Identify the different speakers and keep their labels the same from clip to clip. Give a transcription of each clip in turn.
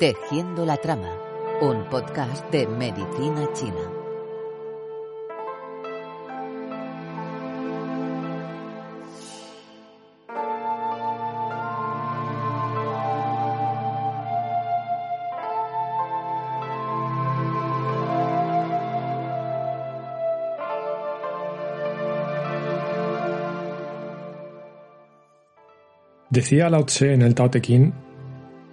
Speaker 1: Tejiendo la Trama, un podcast de medicina china.
Speaker 2: Decía Lao Tse en el Tao Te Ching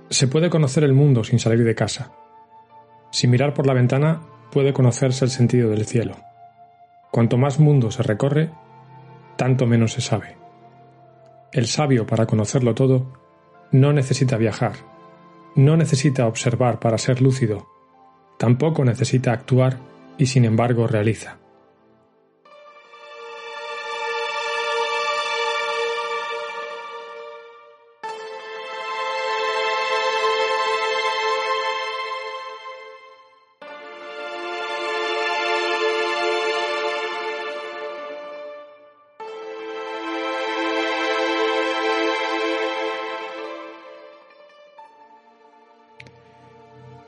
Speaker 2: se puede conocer el mundo sin salir de casa. Sin mirar por la ventana puede conocerse el sentido del cielo. Cuanto más mundo se recorre, tanto menos se sabe. El sabio para conocerlo todo no necesita viajar, no necesita observar para ser lúcido, tampoco necesita actuar y sin embargo realiza.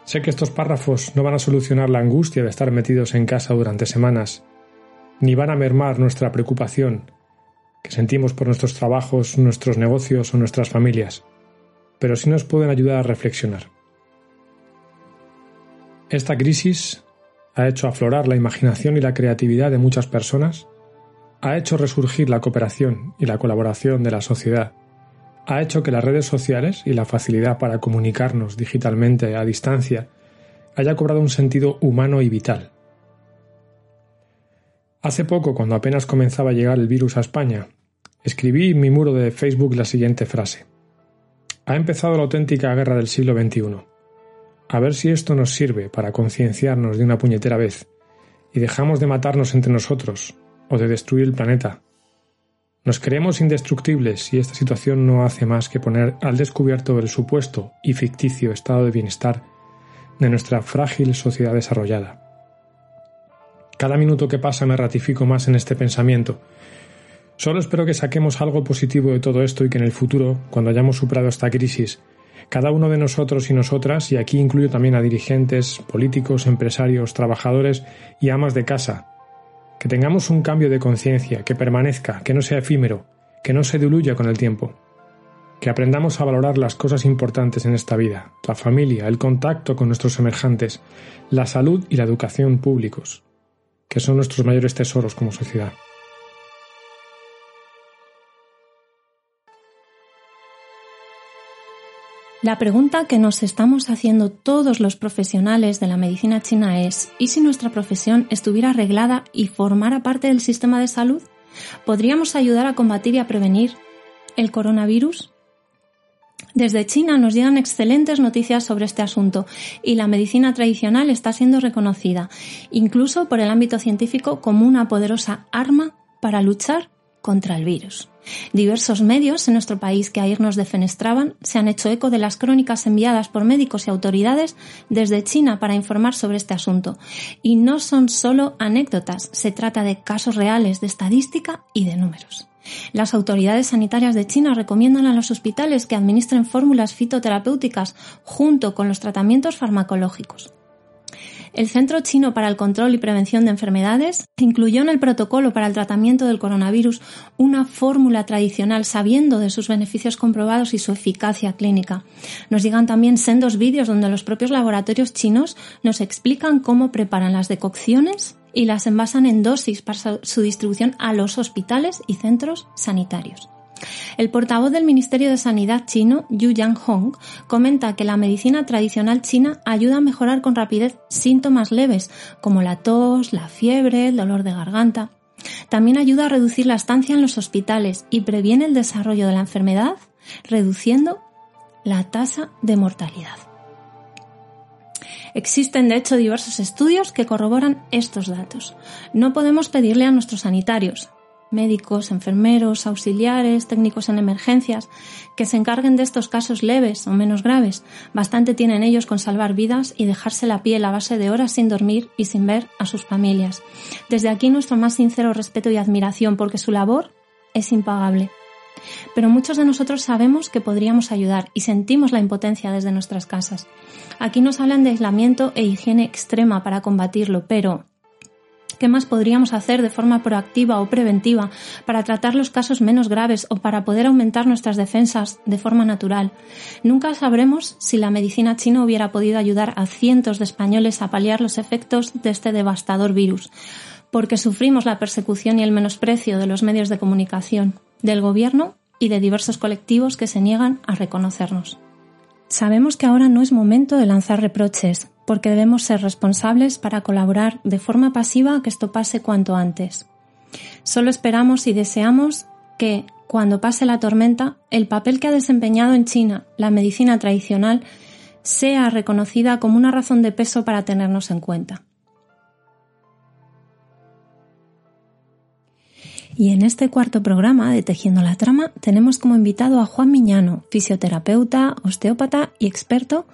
Speaker 2: Sé que estos párrafos no van a solucionar la angustia de estar metidos en casa durante semanas, ni van a mermar nuestra preocupación que sentimos por nuestros trabajos, nuestros negocios o nuestras familias, pero sí nos pueden ayudar a reflexionar. Esta crisis ha hecho aflorar la imaginación y la creatividad de muchas personas, ha hecho resurgir la cooperación y la colaboración de la sociedad, ha hecho que las redes sociales y la facilidad para comunicarnos digitalmente a distancia haya cobrado un sentido humano y vital. Hace poco, cuando apenas comenzaba a llegar el virus a España, escribí en mi muro de Facebook la siguiente frase. Ha empezado la auténtica guerra del siglo XXI. A ver si esto nos sirve para concienciarnos de una puñetera vez y dejamos de matarnos entre nosotros o de destruir el planeta nos creemos indestructibles y esta situación no hace más que poner al descubierto el supuesto y ficticio estado de bienestar de nuestra frágil sociedad desarrollada. Cada minuto que pasa me ratifico más en este pensamiento. Solo espero que saquemos algo positivo de todo esto y que en el futuro, cuando hayamos superado esta crisis, cada uno de nosotros y nosotras, y aquí incluyo también a dirigentes, políticos, empresarios, trabajadores y amas de casa, que tengamos un cambio de conciencia, que permanezca, que no sea efímero, que no se diluya con el tiempo, que aprendamos a valorar las cosas importantes en esta vida, la familia, el contacto con nuestros semejantes, la salud y la educación públicos, que son nuestros mayores tesoros como sociedad.
Speaker 3: La pregunta que nos estamos haciendo todos los profesionales de la medicina china es, ¿y si nuestra profesión estuviera arreglada y formara parte del sistema de salud? ¿Podríamos ayudar a combatir y a prevenir el coronavirus? Desde China nos llegan excelentes noticias sobre este asunto y la medicina tradicional está siendo reconocida, incluso por el ámbito científico, como una poderosa arma para luchar contra el virus. Diversos medios en nuestro país que ayer nos defenestraban se han hecho eco de las crónicas enviadas por médicos y autoridades desde China para informar sobre este asunto. Y no son solo anécdotas, se trata de casos reales de estadística y de números. Las autoridades sanitarias de China recomiendan a los hospitales que administren fórmulas fitoterapéuticas junto con los tratamientos farmacológicos. El Centro Chino para el Control y Prevención de Enfermedades incluyó en el protocolo para el tratamiento del coronavirus una fórmula tradicional sabiendo de sus beneficios comprobados y su eficacia clínica. Nos llegan también sendos vídeos donde los propios laboratorios chinos nos explican cómo preparan las decocciones y las envasan en dosis para su distribución a los hospitales y centros sanitarios. El portavoz del Ministerio de Sanidad chino, Yu Yang-hong, comenta que la medicina tradicional china ayuda a mejorar con rapidez síntomas leves, como la tos, la fiebre, el dolor de garganta. También ayuda a reducir la estancia en los hospitales y previene el desarrollo de la enfermedad, reduciendo la tasa de mortalidad. Existen, de hecho, diversos estudios que corroboran estos datos. No podemos pedirle a nuestros sanitarios, médicos, enfermeros, auxiliares, técnicos en emergencias, que se encarguen de estos casos leves o menos graves. Bastante tienen ellos con salvar vidas y dejarse la piel a base de horas sin dormir y sin ver a sus familias. Desde aquí nuestro más sincero respeto y admiración porque su labor es impagable. Pero muchos de nosotros sabemos que podríamos ayudar y sentimos la impotencia desde nuestras casas. Aquí nos hablan de aislamiento e higiene extrema para combatirlo, pero ¿Qué más podríamos hacer de forma proactiva o preventiva para tratar los casos menos graves o para poder aumentar nuestras defensas de forma natural? Nunca sabremos si la medicina china hubiera podido ayudar a cientos de españoles a paliar los efectos de este devastador virus, porque sufrimos la persecución y el menosprecio de los medios de comunicación, del gobierno y de diversos colectivos que se niegan a reconocernos. Sabemos que ahora no es momento de lanzar reproches, porque debemos ser responsables para colaborar de forma pasiva a que esto pase cuanto antes. Solo esperamos y deseamos que, cuando pase la tormenta, el papel que ha desempeñado en China la medicina tradicional sea reconocida como una razón de peso para tenernos en cuenta. Y en este cuarto programa de Tejiendo la Trama tenemos como invitado a Juan Miñano, fisioterapeuta, osteópata y experto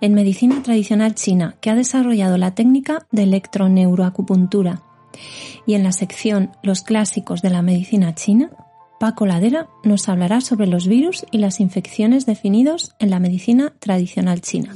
Speaker 3: en medicina tradicional china, que ha desarrollado la técnica de electroneuroacupuntura. Y en la sección Los clásicos de la medicina china, Paco Ladera nos hablará sobre los virus y las infecciones definidos en la medicina tradicional china.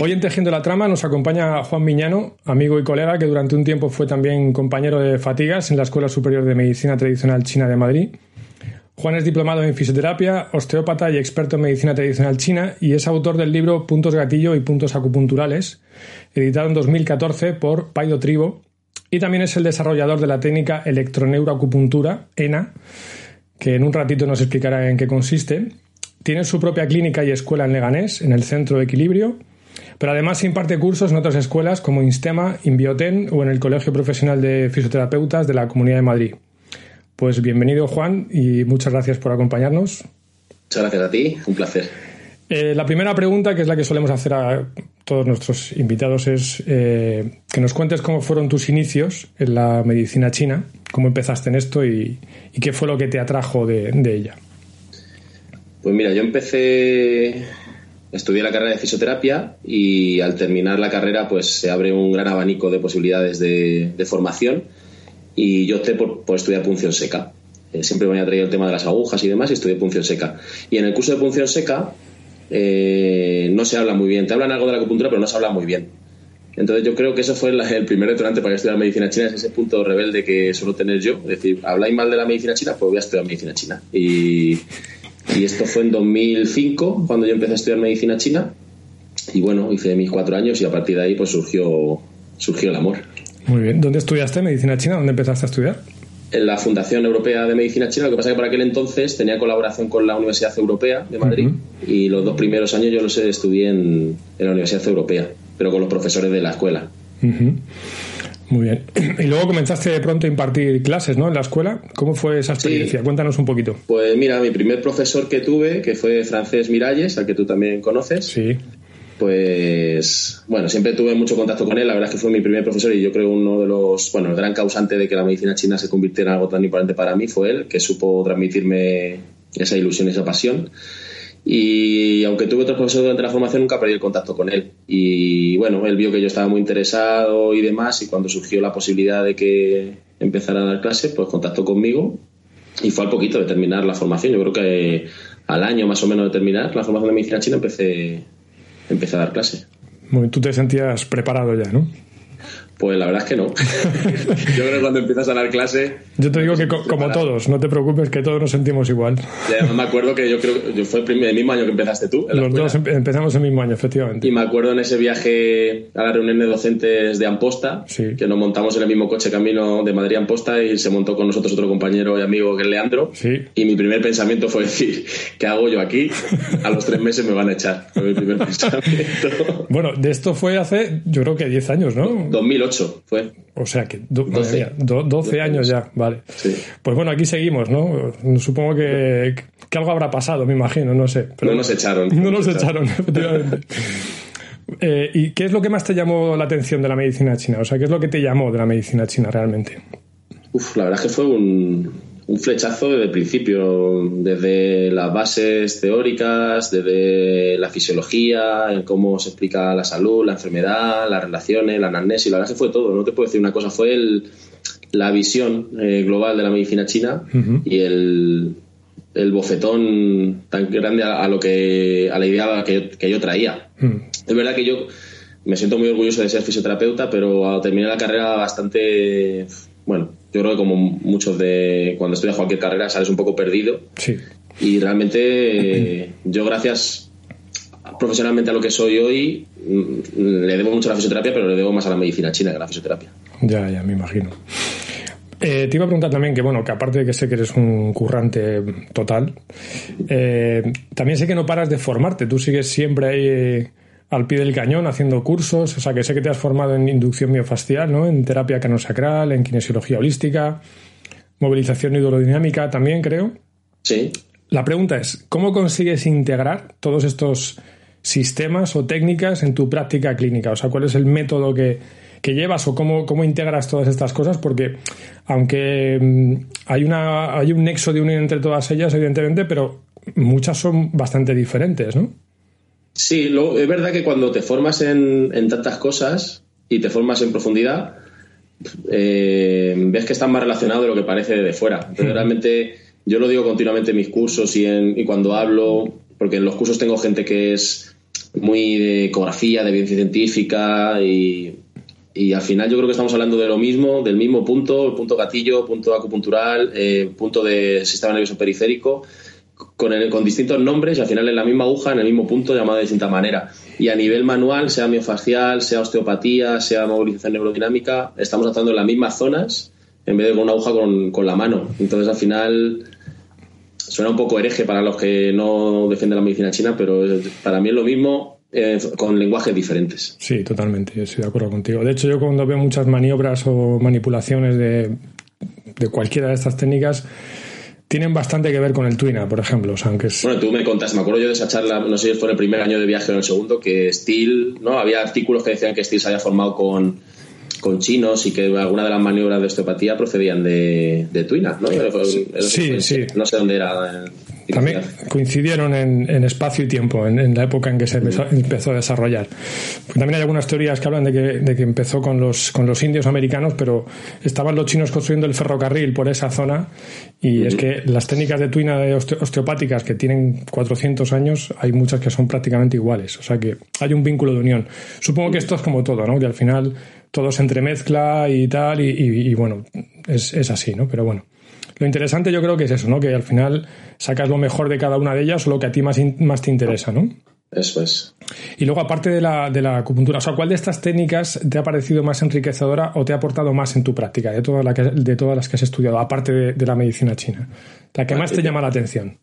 Speaker 2: Hoy en Tejiendo la Trama nos acompaña Juan Miñano, amigo y colega que durante un tiempo fue también compañero de fatigas en la Escuela Superior de Medicina Tradicional China de Madrid. Juan es diplomado en fisioterapia, osteópata y experto en medicina tradicional china y es autor del libro Puntos Gatillo y Puntos Acupunturales, editado en 2014 por Paido Tribo, y también es el desarrollador de la técnica electroneuroacupuntura, ENA, que en un ratito nos explicará en qué consiste. Tiene su propia clínica y escuela en Leganés, en el Centro de Equilibrio, pero además imparte cursos en otras escuelas como Instema, Inbioten o en el Colegio Profesional de Fisioterapeutas de la Comunidad de Madrid. Pues bienvenido Juan y muchas gracias por acompañarnos.
Speaker 4: Muchas gracias a ti, un placer.
Speaker 2: Eh, la primera pregunta, que es la que solemos hacer a todos nuestros invitados, es eh, que nos cuentes cómo fueron tus inicios en la medicina china, cómo empezaste en esto y, qué fue lo que te atrajo de, de ella.
Speaker 4: Pues mira, yo empecé estudié la carrera de fisioterapia y al terminar la carrera pues se abre un gran abanico de posibilidades de, formación y yo opté por, estudiar punción seca. Eh, siempre me había traído el tema de las agujas y demás y estudié punción seca. Y en el curso de punción seca eh, no se habla muy bien. Te hablan algo de la acupuntura pero no se habla muy bien. Entonces yo creo que eso fue el, primer detonante para estudiar medicina china, es ese punto rebelde que suelo tener yo. Es decir, habláis mal de la medicina china, pues voy a estudiar medicina china. Y, y esto fue en 2005, cuando yo empecé a estudiar medicina china. Y bueno, hice mis cuatro años y a partir de ahí pues surgió, surgió el amor.
Speaker 2: Muy bien. ¿Dónde estudiaste medicina china? ¿Dónde empezaste a estudiar?
Speaker 4: En la Fundación Europea de Medicina China. Lo que pasa es que por aquel entonces tenía colaboración con la Universidad Europea de Madrid y los dos primeros años yo los estudié en, la Universidad Europea, pero con los profesores de la escuela.
Speaker 2: Muy bien. Y luego comenzaste de pronto a impartir clases, ¿no? En la escuela. ¿Cómo fue esa experiencia? Cuéntanos un poquito.
Speaker 4: Pues mira, mi primer profesor que tuve, que fue Francés Miralles, al que tú también conoces.
Speaker 2: Sí.
Speaker 4: Pues bueno, siempre tuve mucho contacto con él. La verdad es que fue mi primer profesor y yo creo uno de los, bueno, el gran causante de que la medicina china se convirtiera en algo tan importante para mí fue él, que supo transmitirme esa ilusión, esa pasión. Y aunque tuve otros profesores durante la formación, nunca perdí el contacto con él. Y bueno, él vio que yo estaba muy interesado y demás, y cuando surgió la posibilidad de que empezara a dar clases, pues contactó conmigo. Y fue al poquito de terminar la formación. Yo creo que al año más o menos de terminar la formación de medicina china empecé, empecé a dar clases.
Speaker 2: Muy, tú te sentías preparado ya, ¿no?
Speaker 4: Pues la verdad es que no. yo creo que cuando empiezas a dar clase.
Speaker 2: Yo te digo que como todos, no te preocupes, que todos nos sentimos igual.
Speaker 4: Ya, me acuerdo que yo creo que fue el, mismo año que empezaste tú.
Speaker 2: Los dos empezamos el mismo año, efectivamente.
Speaker 4: Y me acuerdo en ese viaje a la reunión de docentes de Amposta, que nos montamos en el mismo coche camino de Madrid a Amposta y se montó con nosotros otro compañero y amigo que es Leandro.
Speaker 2: Sí.
Speaker 4: Y mi primer pensamiento fue decir, ¿qué hago yo aquí? A los tres meses me van a echar. Fue mi primer pensamiento.
Speaker 2: Bueno, de esto fue hace, yo creo que 10 años, ¿no?
Speaker 4: 2008 fue.
Speaker 2: O sea que 12, años ya, vale. Pues bueno, aquí seguimos, ¿no? Supongo que, algo habrá pasado, me imagino, no sé.
Speaker 4: Pero no nos echaron.
Speaker 2: No nos echaron, efectivamente. Eh, ¿Y qué es lo que más te llamó la atención de la medicina china? O sea, ¿qué es lo que te llamó de la medicina china realmente?
Speaker 4: Uf, la verdad es que fue un, un flechazo desde el principio, desde las bases teóricas, desde la fisiología, en cómo se explica la salud, la enfermedad, las relaciones, la anamnesis, la verdad que fue todo, no te puedo decir una cosa, fue el, la visión eh, global de la medicina china y el, el, bofetón tan grande a, lo que a la idea que, que yo traía. Es verdad que yo me siento muy orgulloso de ser fisioterapeuta, pero al terminar la carrera bastante bueno, yo creo que como muchos de cuando estudias cualquier carrera sales un poco perdido.
Speaker 2: Sí.
Speaker 4: Y realmente yo gracias profesionalmente a lo que soy hoy mm, le debo mucho a la fisioterapia, pero le debo más a la medicina china que a la fisioterapia.
Speaker 2: Ya, ya, me imagino. Eh, te iba a preguntar también que, bueno, que aparte de que sé que eres un currante total, eh, también sé que no paras de formarte. Tú sigues siempre ahí al pie del cañón haciendo cursos, o sea que sé que te has formado en inducción miofascial, ¿no? En terapia canosacral, en kinesiología holística, movilización hidrodinámica también, creo.
Speaker 4: Sí.
Speaker 2: La pregunta es, ¿cómo consigues integrar todos estos sistemas o técnicas en tu práctica clínica? O sea, ¿cuál es el método que, que llevas o cómo, cómo, integras todas estas cosas? Porque aunque mm, hay, una, hay un nexo de unión entre todas ellas, evidentemente, pero muchas son bastante diferentes, ¿no?
Speaker 4: Sí, es verdad que cuando te formas en, tantas cosas y te formas en profundidad, eh, ves que están más relacionados de lo que parece de fuera. Pero realmente yo lo digo continuamente en mis cursos y, en, y cuando hablo, porque en los cursos tengo gente que es muy de ecografía, de evidencia científica y, y al final yo creo que estamos hablando de lo mismo, del mismo punto, el punto gatillo, punto acupuntural, eh, punto de sistema nervioso periférico con, con distintos nombres y al final en la misma aguja, en el mismo punto, llamado de distinta manera. Y a nivel manual, sea miofascial, sea osteopatía, sea movilización neurodinámica, estamos tratando en las mismas zonas en vez de con una aguja con, con la mano. Entonces al final suena un poco hereje para los que no defienden la medicina china, pero para mí es lo mismo eh, con lenguajes diferentes.
Speaker 2: Sí, totalmente, estoy de acuerdo contigo. De hecho, yo cuando veo muchas maniobras o manipulaciones de, de cualquiera de estas técnicas, tienen bastante que ver con el Twina, por ejemplo. aunque
Speaker 4: Bueno, tú me contaste, me acuerdo yo de esa charla, no sé si fue en el primer año de viaje o en el segundo, que Steel, ¿no? Había artículos que decían que Steel se había formado con, con chinos y que alguna de las maniobras de osteopatía procedían de, de Twina, ¿no?
Speaker 2: Sí, sí.
Speaker 4: No sé dónde era.
Speaker 2: También coincidieron en, espacio y tiempo, en, la época en que se empezó, a desarrollar. También hay algunas teorías que hablan de que, de que, empezó con los, con los indios americanos, pero estaban los chinos construyendo el ferrocarril por esa zona y es que las técnicas de tuina osteopáticas que tienen 400 años, hay muchas que son prácticamente iguales. O sea que hay un vínculo de unión. Supongo que esto es como todo, ¿no? Que al final todo se entremezcla y tal, y, y, bueno, es, es así, ¿no? Pero bueno. Lo interesante yo creo que es eso, ¿no? Que al final sacas lo mejor de cada una de ellas o lo que a ti más, más te interesa, ¿no?
Speaker 4: Eso es.
Speaker 2: Y luego, aparte de la, de la acupuntura, o sea, ¿cuál de estas técnicas te ha parecido más enriquecedora o te ha aportado más en tu práctica, de, todas de todas las que has estudiado, aparte de, la medicina china? La que más te llama la atención.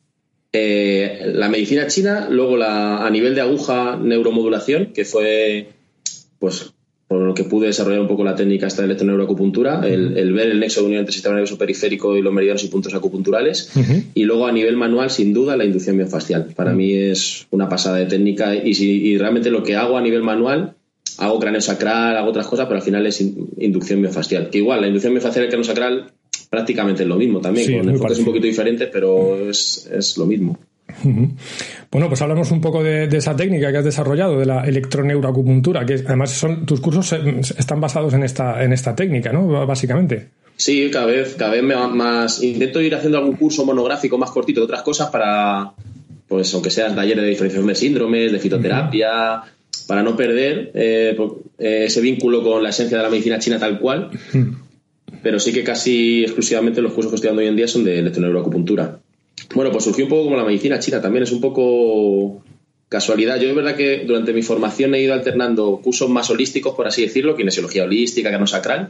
Speaker 4: Eh, la medicina china, luego la, a nivel de aguja neuromodulación, que fue pues por lo que pude desarrollar un poco la técnica esta de electroneuroacupuntura, el, el, ver el nexo de unión entre el sistema nervioso periférico y los meridianos y puntos acupunturales. Y luego a nivel manual, sin duda, la inducción miofascial. Para mí es una pasada de técnica y, si, y realmente lo que hago a nivel manual, hago cráneo sacral, hago otras cosas, pero al final es inducción miofascial. Que igual, la inducción miofascial y el cráneo sacral prácticamente es lo mismo también, con enfoques un poquito diferentes, pero es, es lo mismo.
Speaker 2: Bueno, pues hablamos un poco de, esa técnica que has desarrollado, de la electroneuroacupuntura, que además son tus cursos están basados en esta, en esta técnica, ¿no? Básicamente.
Speaker 4: Sí, cada vez, cada vez más. Intento ir haciendo algún curso monográfico más cortito de otras cosas para, pues, aunque sean talleres de diferenciación de síndromes, de fitoterapia, para no perder eh, ese vínculo con la esencia de la medicina china tal cual. Pero sí que casi exclusivamente los cursos que estoy dando hoy en día son de electroneuroacupuntura. Bueno, pues surgió un poco como la medicina china, también es un poco casualidad. Yo es verdad que durante mi formación he ido alternando cursos más holísticos, por así decirlo, kinesiología holística, sacral,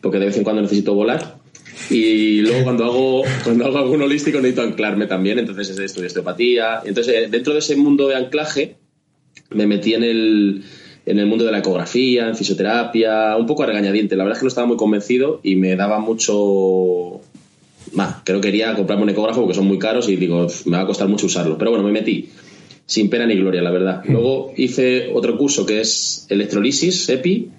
Speaker 4: porque de vez en cuando necesito volar. Y luego cuando hago, cuando hago algún holístico necesito anclarme también, entonces es estudio osteopatía. Entonces, eh, dentro de ese mundo de anclaje, me metí en el, en el mundo de la ecografía, en fisioterapia, un poco a regañadiente. La verdad es que no estaba muy convencido y me daba mucho... Creo que quería comprarme un ecógrafo porque son muy caros y digo, me va a costar mucho usarlo. Pero bueno, me metí sin pena ni gloria, la verdad. Mm. Luego hice otro curso que es electrolisis, EPI.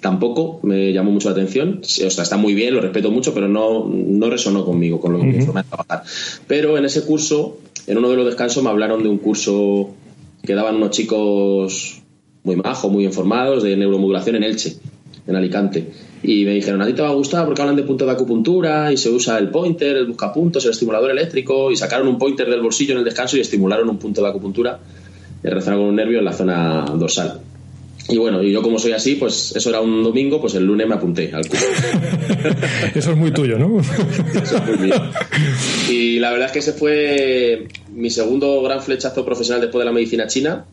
Speaker 4: Tampoco me llamó mucho la atención. O sea, está muy bien, lo respeto mucho, pero no, no resonó conmigo, con lo que me forma de trabajar. Pero en ese curso, en uno de los descansos, me hablaron de un curso que daban unos chicos muy majos, muy informados de neuromodulación en Elche, en Alicante. Y me dijeron, a ti te va a gustar porque hablan de puntos de acupuntura y se usa el pointer, el buscapuntos, el estimulador eléctrico y sacaron un pointer del bolsillo en el descanso y estimularon un punto de acupuntura relacionado con un nervio en la zona dorsal. Y bueno, y yo como soy así, pues eso era un domingo, pues el lunes me apunté al curso.
Speaker 2: eso es muy tuyo, ¿no?
Speaker 4: eso es muy mío. Y la verdad es que ese fue mi segundo gran flechazo profesional después de la medicina china.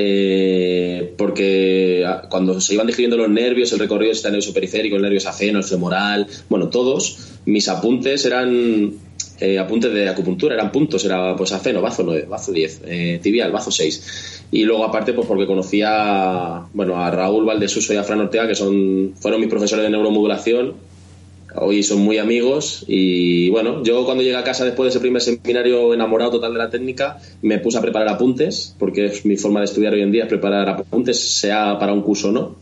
Speaker 4: Eh, porque cuando se iban describiendo los nervios, el recorrido del nervio periférico, el nervio saceno, el femoral, bueno, todos, mis apuntes eran eh, apuntes de acupuntura, eran puntos, era pues aceno, bazo 9, bazo 10, eh, tibial, bazo 6. Y luego aparte, pues porque conocía bueno, a Raúl Valdesuso y a Fran Ortega, que son, fueron mis profesores de neuromodulación, hoy son muy amigos y bueno, yo cuando llegué a casa después de ese primer seminario enamorado total de la técnica, me puse a preparar apuntes, porque es mi forma de estudiar hoy en día, es preparar apuntes, sea para un curso o no.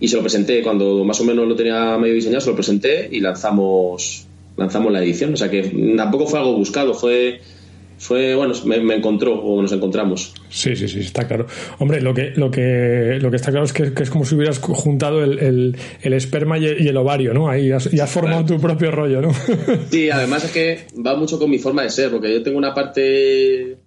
Speaker 4: Y se lo presenté, cuando más o menos lo tenía medio diseñado, se lo presenté y lanzamos, lanzamos la edición. O sea que tampoco fue algo buscado, fue fue bueno me, encontró o nos encontramos.
Speaker 2: Sí sí sí está claro. Hombre lo que lo que lo que está claro es que, es como si hubieras juntado el, el, esperma y el, ovario no ahí has, y has formado tu propio rollo no
Speaker 4: sí además es que va mucho con mi forma de ser porque yo tengo una parte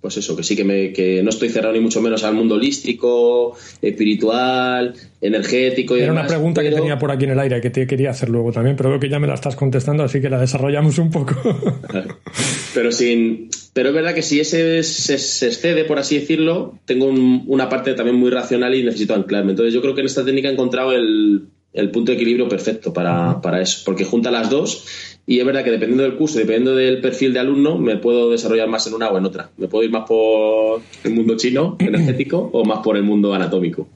Speaker 4: pues eso, que sí que, me, que no estoy cerrado ni mucho menos al mundo holístico, espiritual, energético. Y
Speaker 2: Era una pregunta que tenía por aquí en el aire que te quería hacer luego también, pero veo que ya me la estás contestando, así que la desarrollamos un poco.
Speaker 4: pero sin, pero es verdad que si ese se, excede, por así decirlo, tengo una parte también muy racional y necesito anclarme. Entonces yo creo que en esta técnica he encontrado el, el punto de equilibrio perfecto para, para eso, porque junta las dos y es verdad que dependiendo del curso, dependiendo del perfil de alumno, me puedo desarrollar más en una o en otra. Me puedo ir más por el mundo chino, energético, o más por el mundo anatómico.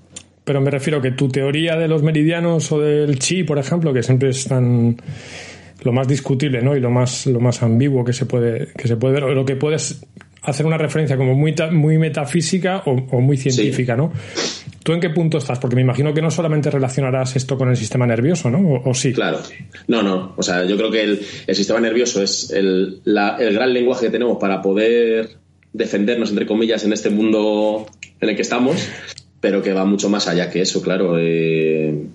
Speaker 2: Pero me refiero que tu teoría de los meridianos o del chi, por ejemplo, que siempre es tan lo más discutible, ¿no? Y lo más lo más ambiguo que se puede que se puede ver, o lo que puedes hacer una referencia como muy muy metafísica o, muy científica, ¿no? ¿Tú en qué punto estás? Porque me imagino que no solamente relacionarás esto con el sistema nervioso, ¿no? ¿O, sí?
Speaker 4: Claro. No, no. O sea, yo creo que el, sistema nervioso es el, el, gran lenguaje que tenemos para poder defendernos, entre comillas, en este mundo en el que estamos, pero que va mucho más allá que eso, claro. Eh,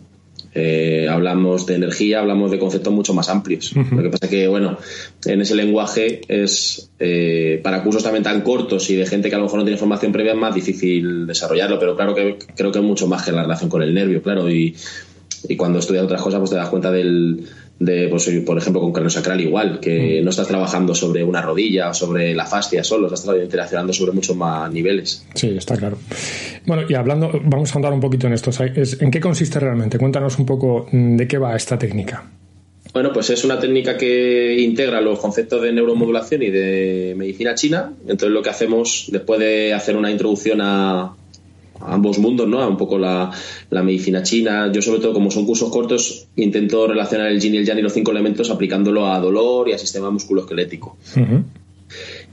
Speaker 4: eh, hablamos de energía, hablamos de conceptos mucho más amplios. Lo que pasa es que, bueno, en ese lenguaje es, eh, para cursos también tan cortos y de gente que a lo mejor no tiene formación previa, es más difícil desarrollarlo, pero claro que creo que es mucho más que la relación con el nervio, claro, y, y cuando estudias otras cosas, pues te das cuenta del, de, pues, por ejemplo, con cráneo igual, que mm. no estás trabajando sobre una rodilla o sobre la fascia solo, estás interaccionando sobre muchos más niveles.
Speaker 2: Sí, está claro. Bueno, y hablando, vamos a andar un poquito en esto. ¿En qué consiste realmente? Cuéntanos un poco mm, de qué va esta técnica.
Speaker 4: Bueno, pues es una técnica que integra los conceptos de neuromodulación y de medicina china. Entonces lo que hacemos, después de hacer una introducción a, ambos mundos, ¿no? Un poco la, medicina china. Yo, sobre todo, como son cursos cortos, intento relacionar el yin y el yang y los cinco elementos aplicándolo a dolor y a sistema musculoesquelético.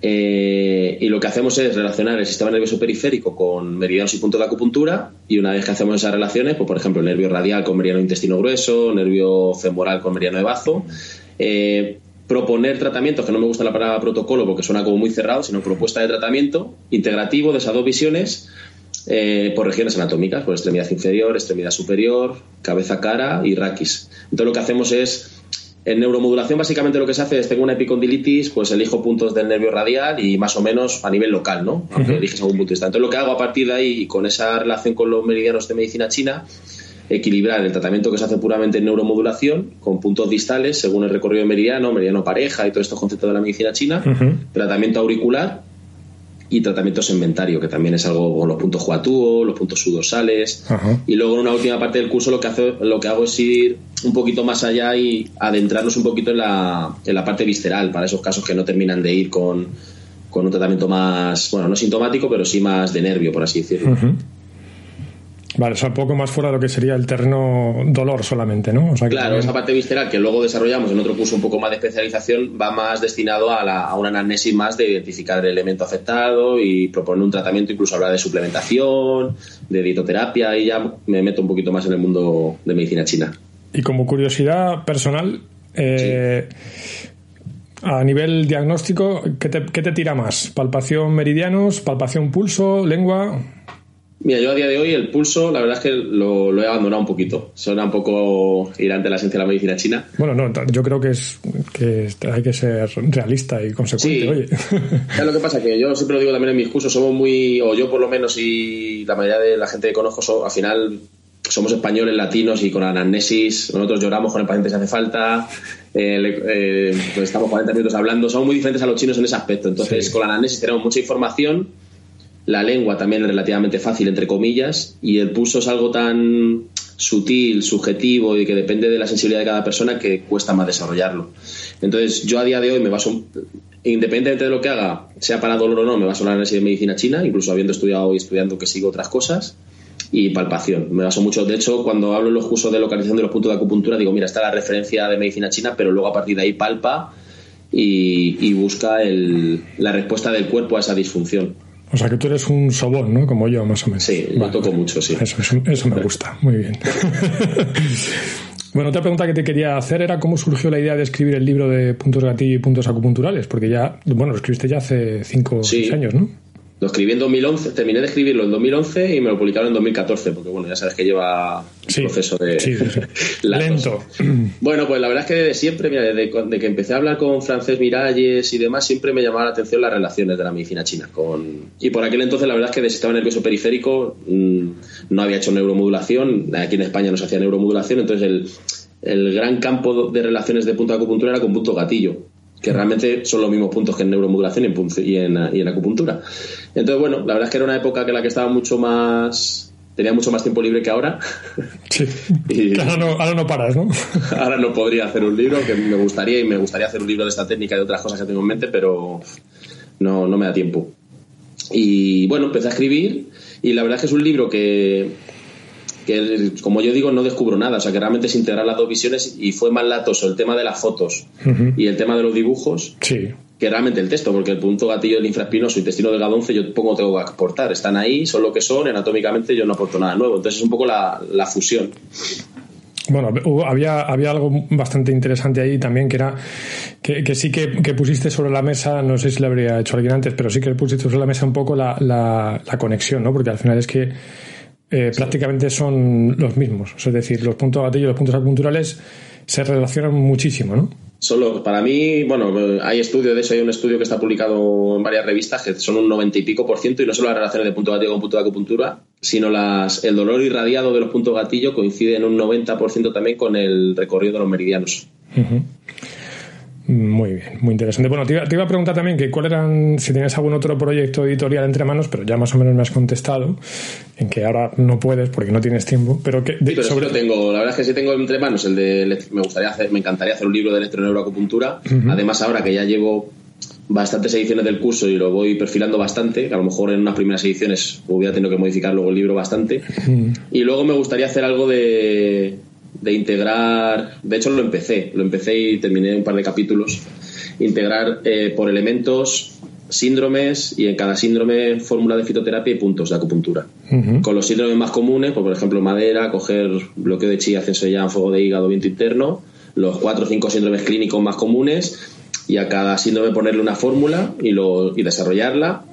Speaker 4: Eh, y lo que hacemos es relacionar el sistema nervioso periférico con meridianos y puntos de acupuntura. Y una vez que hacemos esas relaciones, pues, por ejemplo, el nervio radial con meridiano intestino grueso, nervio femoral con meridiano de bazo. Eh, proponer tratamientos, que no me gusta la palabra protocolo porque suena como muy cerrado, sino propuesta de tratamiento integrativo de esas dos visiones eh, por regiones anatómicas, por extremidad inferior, extremidad superior, cabeza, cara y raquis. Entonces lo que hacemos es En neuromodulación básicamente lo que se hace es tengo una epicondilitis, pues elijo puntos del nervio radial y más o menos a nivel local, ¿no? Aunque eliges algún punto. Entonces lo que hago a partir de ahí y con esa relación con los meridianos de medicina china, equilibrar el tratamiento que se hace puramente en neuromodulación con puntos distales según el recorrido meridiano, meridiano pareja y todos estos conceptos de la medicina china, tratamiento auricular y tratamiento segmentario, que también es algo con los puntos Huatuo, los puntos sudosales. Y luego en una última parte del curso lo que, hace, lo que hago es ir un poquito más allá y adentrarnos un poquito en la, en la parte visceral, para esos casos que no terminan de ir con, con un tratamiento más, bueno, no sintomático, pero sí más de nervio, por así decirlo.
Speaker 2: Vale, o sea, un poco más fuera de lo que sería el terreno dolor solamente, ¿no?
Speaker 4: claro, esa parte visceral que luego desarrollamos en otro curso un poco más de especialización va más destinado a, la, a una anamnesis más de identificar el elemento afectado y proponer un tratamiento, incluso hablar de suplementación, de dietoterapia y ya me meto un poquito más en el mundo de medicina china.
Speaker 2: Y como curiosidad personal, eh, a nivel diagnóstico, ¿qué te, ¿qué te tira más? ¿Palpación meridianos, palpación pulso, lengua?
Speaker 4: Mira, yo a día de hoy el pulso, la verdad es que lo, he abandonado un poquito. Suena un poco ir ante la esencia de la medicina china.
Speaker 2: Bueno, no, yo creo que es que hay que ser realista y consecuente, oye.
Speaker 4: Es lo que pasa? Que yo siempre lo digo también en mis cursos, somos muy, o yo por lo menos y la mayoría de la gente que conozco, al final somos españoles, latinos y con anamnesis, nosotros lloramos con el paciente si hace falta, eh, eh, pues estamos 40 minutos hablando, somos muy diferentes a los chinos en ese aspecto. Entonces, con la anamnesis tenemos mucha información la lengua también es relativamente fácil, entre comillas, y el pulso es algo tan sutil, subjetivo y que depende de la sensibilidad de cada persona que cuesta más desarrollarlo. Entonces, yo a día de hoy me baso, independientemente de lo que haga, sea para dolor o no, me baso en la análisis de medicina china, incluso habiendo estudiado y estudiando que sigo otras cosas, y palpación. Me baso mucho, de hecho, cuando hablo en los cursos de localización de los puntos de acupuntura, digo, mira, está la referencia de medicina china, pero luego a partir de ahí palpa y, busca la respuesta del cuerpo a esa disfunción.
Speaker 2: O sea que tú eres un sobón, ¿no? Como yo, más o menos.
Speaker 4: Sí, lo toco mucho, sí.
Speaker 2: Eso, eso, me gusta, muy bien. bueno, otra pregunta que te quería hacer era cómo surgió la idea de escribir el libro de puntos gatillo y puntos acupunturales, porque ya, bueno, lo escribiste ya hace cinco o seis años, ¿no?
Speaker 4: Lo escribí en 2011, terminé de escribirlo en 2011 y me lo publicaron en 2014, porque bueno, ya sabes que lleva un proceso de...
Speaker 2: Lento.
Speaker 4: Bueno, pues la verdad es que desde siempre, mira, desde que empecé a hablar con Francés Miralles y demás, siempre me llamaba la atención las relaciones de la medicina china. Con... Y por aquel entonces la verdad es que de sistema nervioso periférico mm, no había hecho neuromodulación, aquí en España no se hacía neuromodulación, entonces el, el gran campo de relaciones de punto de acupuntura era con punto gatillo que realmente son los mismos puntos que en neuromodulación y en, y en, acupuntura. Entonces, bueno, la verdad es que era una época que la que estaba mucho más tenía mucho más tiempo libre que ahora.
Speaker 2: Sí. y ahora, no, ahora no paras, ¿no?
Speaker 4: ahora no podría hacer un libro, que me gustaría, y me gustaría hacer un libro de esta técnica y de otras cosas que tengo en mente, pero no, no me da tiempo. Y bueno, empecé a escribir, y la verdad es que es un libro que, que como yo digo, no descubro nada, o sea que realmente es integrar las dos visiones y fue más latoso el tema de las fotos y el tema de los dibujos que realmente el texto, porque el punto gatillo del infraespinoso y intestino delgado 11 yo pongo tengo que aportar, están ahí, son lo que son, anatómicamente yo no aporto nada nuevo, entonces es un poco la, fusión.
Speaker 2: Bueno, había, había algo bastante interesante ahí también, que era que, sí que, pusiste sobre la mesa, no sé si lo habría hecho alguien antes, pero sí que pusiste sobre la mesa un poco la, la conexión, ¿no? Porque al final es que eh, prácticamente son los mismos. Es decir, los puntos gatillo y los puntos acupunturales se relacionan muchísimo, ¿no?
Speaker 4: Solo, para mí, bueno, hay estudios de eso, hay un estudio que está publicado en varias revistas que son un noventa y pico por ciento y no solo las relaciones de punto gatillo con punto de acupuntura, sino las, el dolor irradiado de los puntos gatillo coincide en un 90% también con el recorrido de los meridianos.
Speaker 2: Muy bien, muy interesante. Bueno, te iba, a preguntar también que cuál eran, si tienes algún otro proyecto editorial entre manos, pero ya más o menos me has contestado, en que ahora no puedes porque no tienes tiempo, pero que...
Speaker 4: sí, pero tengo, la verdad es que sí tengo entre manos el de, me gustaría hacer, me encantaría hacer un libro de electroneuroacupuntura, además ahora que ya llevo bastantes ediciones del curso y lo voy perfilando bastante, que a lo mejor en unas primeras ediciones hubiera tenido que modificar luego el libro bastante, y luego me gustaría hacer algo de de integrar, de hecho lo empecé, lo empecé y terminé un par de capítulos, integrar eh, por elementos síndromes y en cada síndrome fórmula de fitoterapia y puntos de acupuntura. Con los síndromes más comunes, pues, por ejemplo madera, coger bloqueo de chi, ascenso de fuego de hígado, viento interno, los cuatro o cinco síndromes clínicos más comunes y a cada síndrome ponerle una fórmula y, lo, y desarrollarla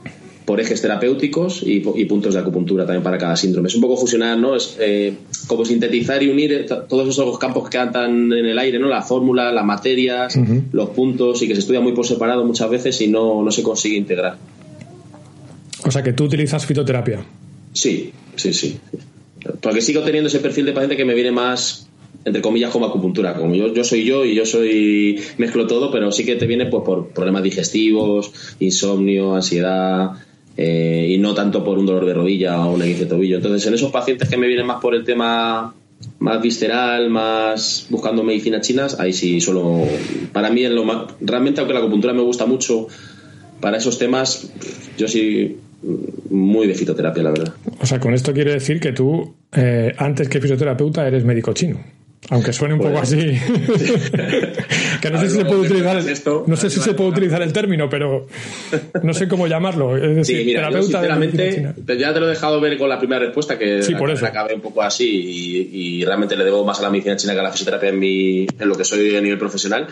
Speaker 4: por ejes terapéuticos y, puntos de acupuntura también para cada síndrome. Es un poco fusionar, ¿no? Es eh, como sintetizar y unir todos esos campos que quedan en el aire, ¿no? La fórmula, las materias, los puntos y que se estudia muy por separado muchas veces y no, no se consigue integrar.
Speaker 2: O sea que tú utilizas fitoterapia.
Speaker 4: Sí, sí, sí. Porque sigo teniendo ese perfil de paciente que me viene más entre comillas como acupuntura como yo, yo soy yo y yo soy mezclo todo pero sí que te viene pues por problemas digestivos insomnio ansiedad eh, y no tanto por un dolor de rodilla o un de tobillo. Entonces, en esos pacientes que me vienen más por el tema más visceral, más buscando medicinas chinas, ahí sí solo, para mí, lo más, realmente aunque la acupuntura me gusta mucho, para esos temas, yo sí muy de fitoterapia, la verdad.
Speaker 2: O sea, con esto quiere decir que tú, eh, antes que fisioterapeuta, eres médico chino. Aunque suene un poco pues, así. que no sé si se puede utilizar el, no sé si se puede utilizar el término, pero no sé cómo llamarlo. Es decir,
Speaker 4: sí, sinceramente, ya te lo he dejado ver con la primera respuesta que sí, por eso. acabé un poco así y, realmente le debo más a la medicina china que a la fisioterapia en mi en lo que soy a nivel profesional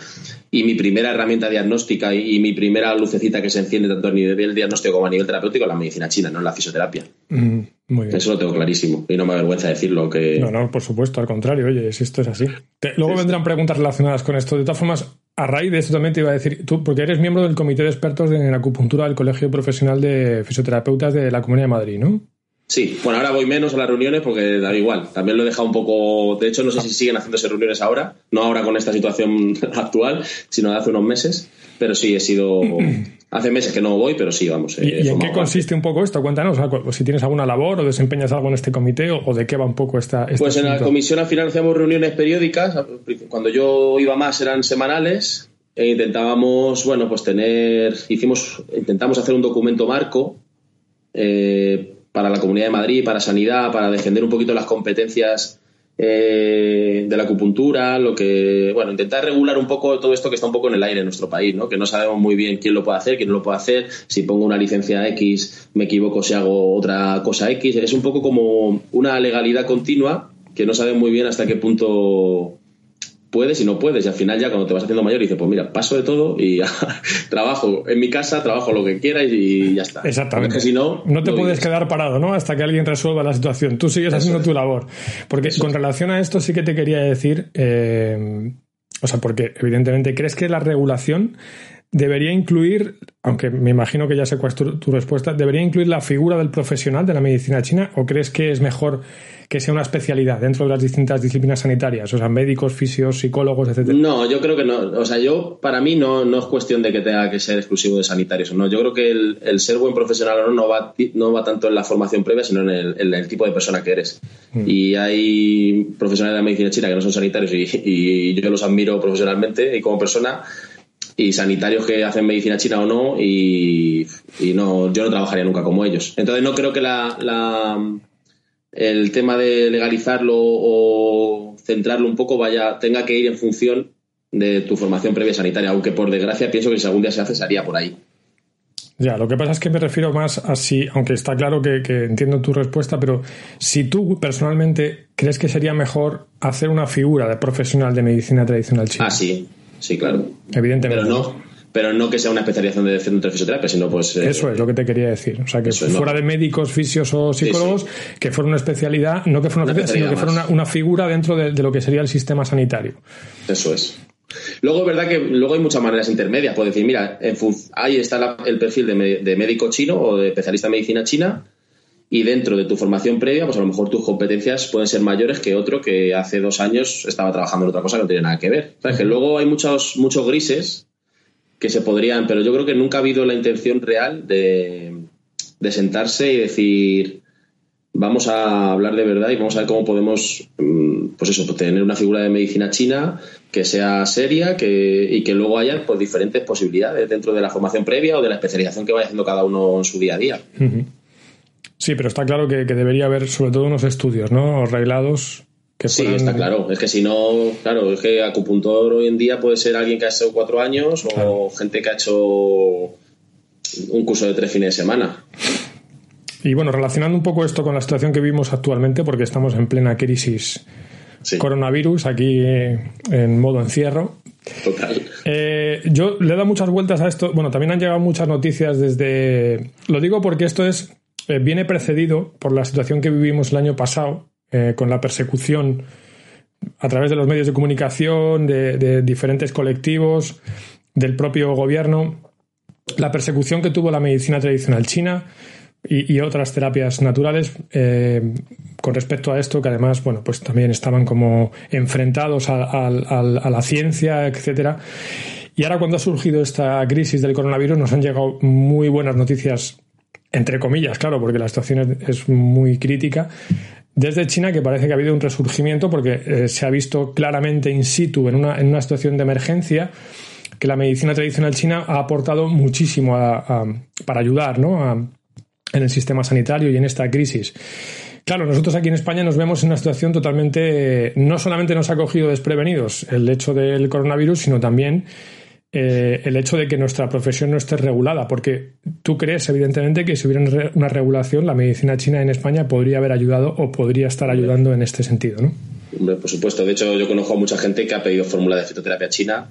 Speaker 4: y mi primera herramienta diagnóstica y, mi primera lucecita que se enciende tanto a nivel diagnóstico como a nivel terapéutico es la medicina china, no la fisioterapia. Mm. Eso lo tengo clarísimo y no me avergüenza decirlo. Que...
Speaker 2: No, no, por supuesto, al contrario, oye, si esto es así. luego vendrán preguntas relacionadas con esto. De todas formas, a raíz de esto también te iba a decir, tú, porque eres miembro del comité de expertos en acupuntura del Colegio Profesional de Fisioterapeutas de la Comunidad de Madrid, ¿no?
Speaker 4: Sí, bueno, ahora voy menos a las reuniones porque da igual. También lo he dejado un poco. De hecho, no sé si siguen haciéndose reuniones ahora, no ahora con esta situación actual, sino de hace unos meses. Pero sí, he sido Hace meses que no voy, pero sí, vamos.
Speaker 2: ¿Y, en qué consiste un poco esto? Cuéntanos, si tienes alguna labor o desempeñas algo en este comité o, de qué va un poco esta...
Speaker 4: Este pues en la comisión al final hacíamos reuniones periódicas. Cuando yo iba más eran semanales e intentábamos, bueno, pues tener... Hicimos, intentamos hacer un documento marco eh, para la Comunidad de Madrid, para Sanidad, para defender un poquito las competencias eh, de la acupuntura, lo que, bueno, intentar regular un poco todo esto que está un poco en el aire en nuestro país, ¿no? Que no sabemos muy bien quién lo puede hacer, quién no lo puede hacer, si pongo una licencia X, me equivoco si hago otra cosa X, es un poco como una legalidad continua que no sabemos muy bien hasta qué punto puedes y no puedes. Y al final ya cuando te vas haciendo mayor dices, pues mira, paso de todo y trabajo en mi casa, trabajo lo que quiera y ya está.
Speaker 2: Exactamente. si no, no te puedes quedar parado, ¿no? Hasta que alguien resuelva la situación. Tú sigues haciendo tu labor. Porque con relación a esto sí que te quería decir, eh, o sea, porque evidentemente crees que la regulación debería incluir, aunque me imagino que ya sé cuál es tu, respuesta, ¿debería incluir la figura del profesional de la medicina china o crees que es mejor que sea una especialidad dentro de las distintas disciplinas sanitarias? O sea, médicos, fisios, psicólogos, etcétera.
Speaker 4: No, yo creo que no. O sea, yo, para mí, no, no es cuestión de que tenga que ser exclusivo de sanitarios. No, yo creo que el, ser buen profesional o no, no va, no va tanto en la formación previa, sino en el, tipo de persona que eres. Mm. Y hay profesionales de la medicina china que no son sanitarios y, y yo los admiro profesionalmente y como persona y sanitarios que hacen medicina china o no y, no yo no trabajaría nunca como ellos. Entonces no creo que la, el tema de legalizarlo o centrarlo un poco vaya tenga que ir en función de tu formación previa sanitaria aunque por desgracia pienso que si algún día se hace se haría por ahí.
Speaker 2: Ya, lo que pasa es que me refiero más a si, aunque está claro que, que, entiendo tu respuesta, pero si tú personalmente crees que sería mejor hacer una figura de profesional de medicina tradicional china.
Speaker 4: Ah, sí, Sí, claro.
Speaker 2: Evidentemente.
Speaker 4: Pero no, pero no que sea una especialización de centro de fisioterapia, sino pues...
Speaker 2: Eh, eso es lo que te quería decir. O sea, que fuera de médicos, fisios o psicólogos, que fuera una especialidad, no que fuera una, especialidad, sino que fuera una, figura dentro de, lo que sería el sistema sanitario.
Speaker 4: Eso es. Luego es verdad que luego hay muchas maneras intermedias. Puedo decir, mira, ahí está el perfil de, de médico chino o de especialista en medicina china, y dentro de tu formación previa, pues a lo mejor tus competencias pueden ser mayores que otro que hace dos años estaba trabajando en otra cosa que no tiene nada que ver. ¿Sabes? Que luego hay muchos, muchos grises que se podrían, pero yo creo que nunca ha habido la intención real de, de sentarse y decir, vamos a hablar de verdad y vamos a ver cómo podemos, mm, pues eso, tener una figura de medicina china que sea seria que, y que luego haya pues, diferentes posibilidades dentro de la formación previa o de la especialización que vaya haciendo cada uno en su día a día.
Speaker 2: Sí, pero está claro que, debería haber sobre todo unos estudios, ¿no? Reglados que
Speaker 4: Sí, está claro. Es que si no, claro, es que acupuntor hoy en día puede ser alguien que ha hecho cuatro años o gente que ha hecho un curso de tres fines de semana.
Speaker 2: Y bueno, relacionando un poco esto con la situación que vivimos actualmente, porque estamos en plena crisis coronavirus, aquí en modo encierro.
Speaker 4: Total.
Speaker 2: Eh, yo le he dado muchas vueltas a esto. Bueno, también han llegado muchas noticias desde. Lo digo porque esto es. Eh, viene precedido por la situación que vivimos el año pasado, eh, con la persecución a través de los medios de comunicación, de, diferentes colectivos, del propio gobierno, la persecución que tuvo la medicina tradicional china y, otras terapias naturales eh, con respecto a esto, que además, bueno, pues también estaban como enfrentados a, la ciencia, etcétera. Y ahora cuando ha surgido esta crisis del coronavirus nos han llegado muy buenas noticias, entre comillas, claro, porque la situación es muy crítica, desde China que parece que ha habido un resurgimiento porque eh, se ha visto claramente in situ en una, en una, situación de emergencia que la medicina tradicional china ha aportado muchísimo para ayudar ¿no? en el sistema sanitario y en esta crisis. Claro, nosotros aquí en España nos vemos en una situación totalmente, no solamente nos ha cogido desprevenidos el hecho del coronavirus, sino también eh, el hecho de que nuestra profesión no esté regulada, porque tú crees, evidentemente, que si hubiera una regulación, la medicina china en España podría haber ayudado o podría estar ayudando en este sentido, ¿no?
Speaker 4: por supuesto. De hecho, yo conozco a mucha gente que ha pedido fórmula de fitoterapia china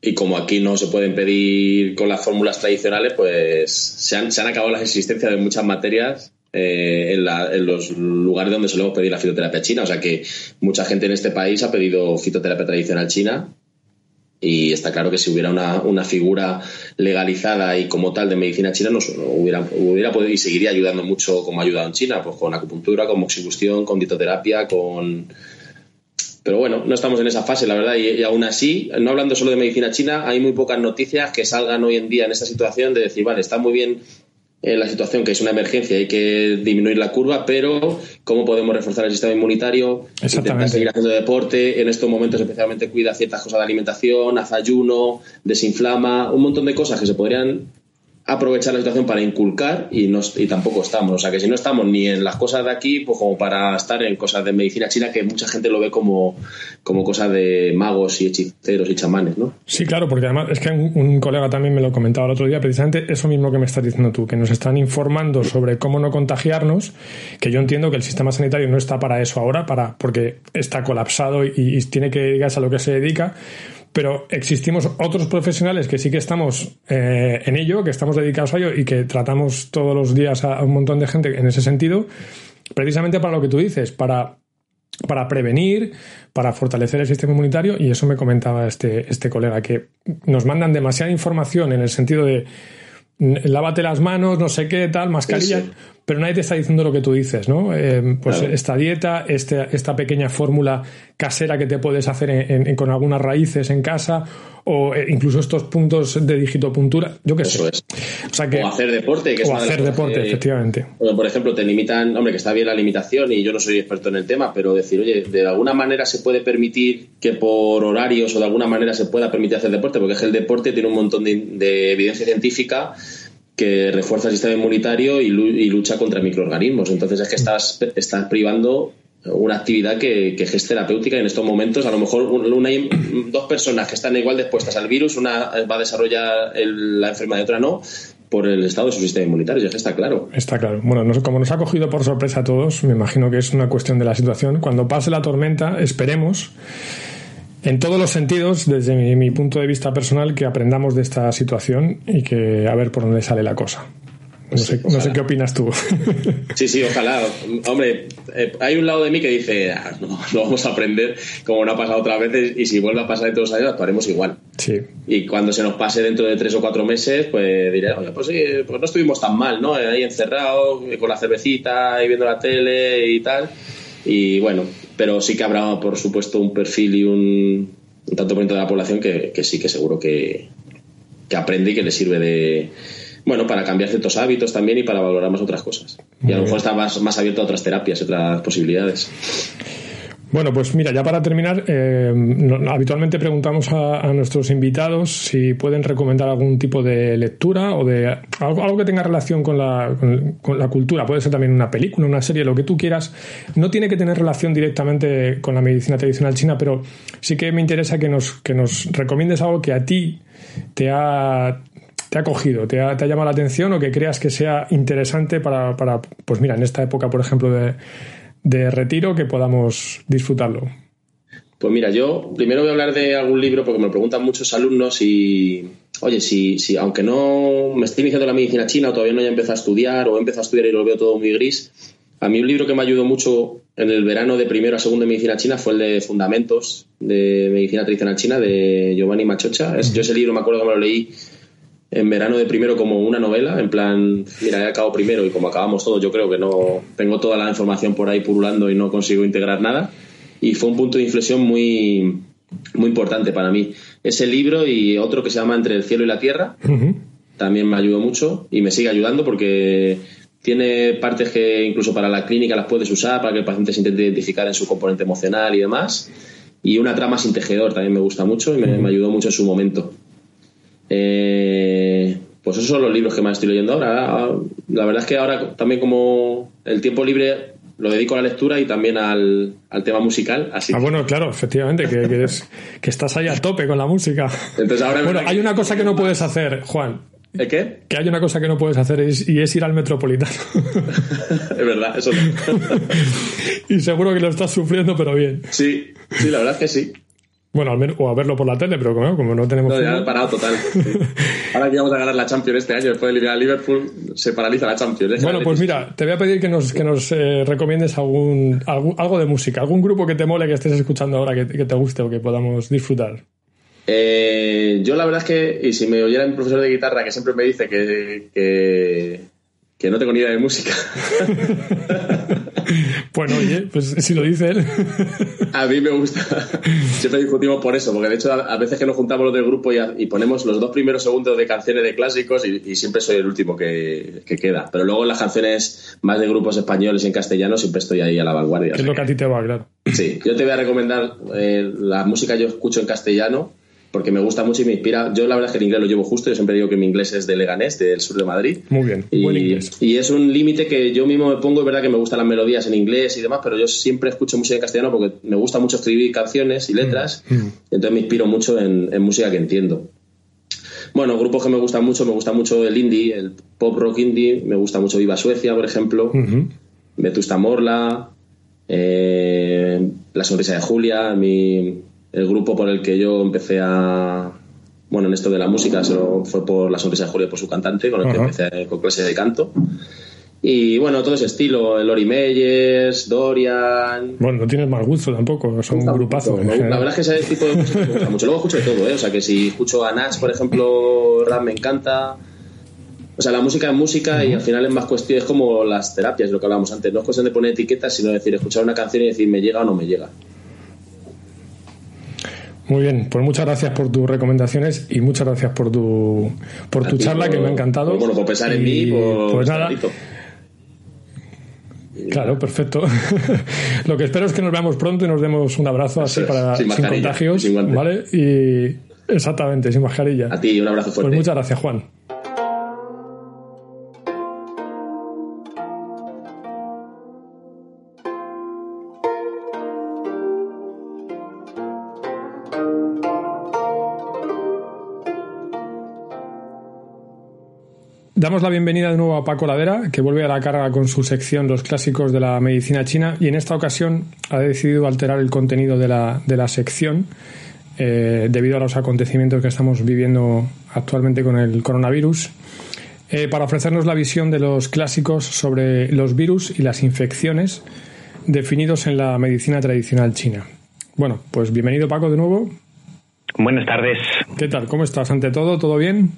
Speaker 4: y como aquí no se pueden pedir con las fórmulas tradicionales, pues se han, acabado las existencias de muchas materias eh, en, en, los lugares donde solemos pedir la fitoterapia china. O sea que mucha gente en este país ha pedido fitoterapia tradicional china y está claro que si hubiera una, figura legalizada y como tal de medicina china, nos hubiera, hubiera podido y seguiría ayudando mucho como ha ayudado en China, pues con acupuntura, con moxibustión, con ditoterapia, con... Pero bueno, no estamos en esa fase, la verdad, y, aún así, no hablando solo de medicina china, hay muy pocas noticias que salgan hoy en día en esta situación de decir, vale, está muy bien en la situación que es una emergencia, hay que disminuir la curva, pero cómo podemos reforzar el sistema inmunitario, intentar seguir haciendo deporte, en estos momentos especialmente cuida ciertas cosas de alimentación, haz ayuno, desinflama, un montón de cosas que se podrían aprovechar la situación para inculcar y, no, y tampoco estamos. O sea que si no estamos ni en las cosas de aquí, pues como para estar en cosas de medicina china que mucha gente lo ve como, como cosas de magos y hechiceros y chamanes, ¿no?
Speaker 2: Sí, claro, porque además es que un, colega también me lo comentaba el otro día, precisamente eso mismo que me estás diciendo tú, que nos están informando sobre cómo no contagiarnos, que yo entiendo que el sistema sanitario no está para eso ahora, para, porque está colapsado y, y tiene que dedicarse a lo que se dedica, pero existimos otros profesionales que sí que estamos eh, en ello, que estamos dedicados a ello y que tratamos todos los días a, un montón de gente en ese sentido, precisamente para lo que tú dices, para, para prevenir, para fortalecer el sistema inmunitario, y eso me comentaba este, este colega, que nos mandan demasiada información en el sentido de lávate las manos, no sé qué, tal, mascarilla, pero nadie te está diciendo lo que tú dices, ¿no? Eh, pues esta dieta, este, esta pequeña fórmula casera que te puedes hacer con algunas raíces en casa, o eh, incluso estos puntos de digitopuntura, yo qué sé.
Speaker 4: O, hacer deporte, que
Speaker 2: o hacer deporte, efectivamente.
Speaker 4: por ejemplo, te limitan, hombre, que está bien la limitación y yo no soy experto en el tema, pero decir, oye, de alguna manera se puede permitir que por horarios o de alguna manera se pueda permitir hacer deporte, porque es que el deporte tiene un montón de evidencia científica que refuerza el sistema inmunitario y, lucha contra microorganismos. Entonces es que estás, estás privando una actividad que, que, es terapéutica en estos momentos. A lo mejor una, dos personas que están igual dispuestas al virus, una va a desarrollar la enfermedad y otra no, por el estado de su sistema inmunitario. Ya está claro.
Speaker 2: Está claro. Bueno, como nos ha cogido por sorpresa a todos, me imagino que es una cuestión de la situación. Cuando pase la tormenta, esperemos en todos los sentidos, desde mi, punto de vista personal, que aprendamos de esta situación y que a ver por dónde sale la cosa. No, sé, qué opinas tú.
Speaker 4: Sí, sí, ojalá. Hombre, eh, hay un lado de mí que dice, ah, no, lo vamos a aprender como no ha pasado otras veces y si vuelve a pasar dentro de dos años actuaremos igual.
Speaker 2: Sí.
Speaker 4: Y cuando se nos pase dentro de tres o cuatro meses, pues diré, oye, pues sí, pues no estuvimos tan mal, ¿no? Ahí encerrados, con la cervecita y viendo la tele y tal. Y bueno, pero sí que habrá, por supuesto, un perfil y un, tanto por de la población que, sí que seguro que, que aprende y que le sirve de, bueno, para cambiar ciertos hábitos también y para valorar más otras cosas. y a lo mejor está más, más abierto a otras terapias, y otras posibilidades.
Speaker 2: Bueno, pues mira, ya para terminar, eh, habitualmente preguntamos a, nuestros invitados si pueden recomendar algún tipo de lectura o de algo, que tenga relación con la, con, la, cultura. Puede ser también una película, una serie, lo que tú quieras. No tiene que tener relación directamente con la medicina tradicional china, pero sí que me interesa que nos, que nos recomiendes algo que a ti te ha, te ha cogido, te ha, te ha, llamado la atención o que creas que sea interesante para, para, pues mira, en esta época, por ejemplo, de, de retiro que podamos disfrutarlo.
Speaker 4: Pues mira, yo primero voy a hablar de algún libro porque me lo preguntan muchos alumnos y, oye, si, si aunque no me estoy iniciando la medicina china o todavía no haya empezado a estudiar o he a estudiar y lo veo todo muy gris, a mí un libro que me ayudó mucho en el verano de primero a segundo de medicina china fue el de Fundamentos de Medicina Tradicional China de Giovanni Machocha. Yo ese libro me acuerdo que me lo leí en verano de primero como una novela, en plan, mira, he acabado primero y como acabamos todos, yo creo que no tengo toda la información por ahí purulando y no consigo integrar nada. Y fue un punto de inflexión muy, muy importante para mí. Ese libro y otro que se llama Entre el cielo y la tierra también me ayudó mucho y me sigue ayudando porque tiene partes que incluso para la clínica las puedes usar para que el paciente se intente identificar en su componente emocional y demás. Y una trama sin tejedor también me gusta mucho y me, me ayudó mucho en su momento. Eh, pues esos son los libros que más estoy leyendo ahora. La verdad es que ahora también como el tiempo libre lo dedico a la lectura y también al, tema musical. Así
Speaker 2: ah, bueno, claro, efectivamente, que, que, estás ahí a tope con la música.
Speaker 4: Entonces ahora
Speaker 2: bueno, hay una cosa que no puedes hacer, Juan.
Speaker 4: ¿El qué?
Speaker 2: Que hay una cosa que no puedes hacer y es ir al metropolitano.
Speaker 4: es verdad, eso
Speaker 2: y seguro que lo estás sufriendo, pero bien.
Speaker 4: Sí, sí, la verdad es que sí.
Speaker 2: Bueno, al menos, o a verlo por la tele, pero como, como no tenemos.
Speaker 4: No, ya ha parado total. Ahora que vamos a ganar la Champions este año, después de eliminar a Liverpool, se paraliza la Champions.
Speaker 2: Bueno, pues mira, te voy a pedir que nos, que nos eh, recomiendes algún, algo de música, algún grupo que te mole, que estés escuchando ahora, que, te guste o que podamos disfrutar.
Speaker 4: Eh, yo la verdad es que, y si me oyera mi profesor de guitarra, que siempre me dice que, que, que no tengo ni idea de música.
Speaker 2: Bueno, oye, pues si lo dice él.
Speaker 4: A mí me gusta. Siempre discutimos por eso, porque de hecho a veces que nos juntamos los del grupo y, ponemos los dos primeros segundos de canciones de clásicos y, siempre soy el último que, queda. Pero luego en las canciones más de grupos españoles y en castellano siempre estoy ahí a la vanguardia.
Speaker 2: Es lo que a ti te va, claro.
Speaker 4: Sí, yo te voy a recomendar eh, la música que yo escucho en castellano porque me gusta mucho y me inspira. Yo la verdad es que el inglés lo llevo justo, yo siempre digo que mi inglés es de Leganés, del sur de Madrid.
Speaker 2: Muy bien,
Speaker 4: y,
Speaker 2: buen inglés.
Speaker 4: Y es un límite que yo mismo me pongo, es verdad que me gustan las melodías en inglés y demás, pero yo siempre escucho música en castellano porque me gusta mucho escribir canciones y letras, mm, mm. entonces me inspiro mucho en, música que entiendo. Bueno, grupos que me gustan mucho, me gusta mucho el indie, el pop rock indie, me gusta mucho Viva Suecia, por ejemplo, Vetusta Morla, eh, La Sonrisa de Julia, mi, el grupo por el que yo empecé a. Bueno, en esto de la música solo fue por La Sonrisa de Julio, por su cantante, con el que empecé con clase de canto. Y bueno, todo ese estilo, Lori Meyers, Dorian.
Speaker 2: Bueno, no tienes mal gusto tampoco, son un grupazo.
Speaker 4: la verdad es que ese tipo de música me gusta mucho. Luego escucho de todo, ¿eh? O sea, que si escucho a Nash, por ejemplo, rap me encanta. O sea, la música es música y al final es más cuestión, es como las terapias, lo que hablábamos antes. No es cuestión de poner etiquetas, sino decir, escuchar una canción y decir, me llega o no me llega.
Speaker 2: Muy bien, pues muchas gracias por tus recomendaciones y muchas gracias por tu, por tu charla que me ha encantado.
Speaker 4: Bueno, por pensar en mí, pues nada.
Speaker 2: Claro, perfecto. Lo que espero es que nos veamos pronto y nos demos un abrazo así para sin, contagios, ¿vale? Y exactamente, sin mascarilla.
Speaker 4: A ti un abrazo fuerte.
Speaker 2: Pues muchas gracias, Juan. Damos la bienvenida de nuevo a Paco Ladera, que vuelve a la carga con su sección Los clásicos de la medicina china y en esta ocasión ha decidido alterar el contenido de la, de la sección eh, debido a los acontecimientos que estamos viviendo actualmente con el coronavirus, eh, para ofrecernos la visión de los clásicos sobre los virus y las infecciones definidos en la medicina tradicional china. Bueno, pues bienvenido Paco de nuevo.
Speaker 5: Buenas tardes.
Speaker 2: ¿Qué tal? ¿Cómo estás? Ante todo, ¿todo bien?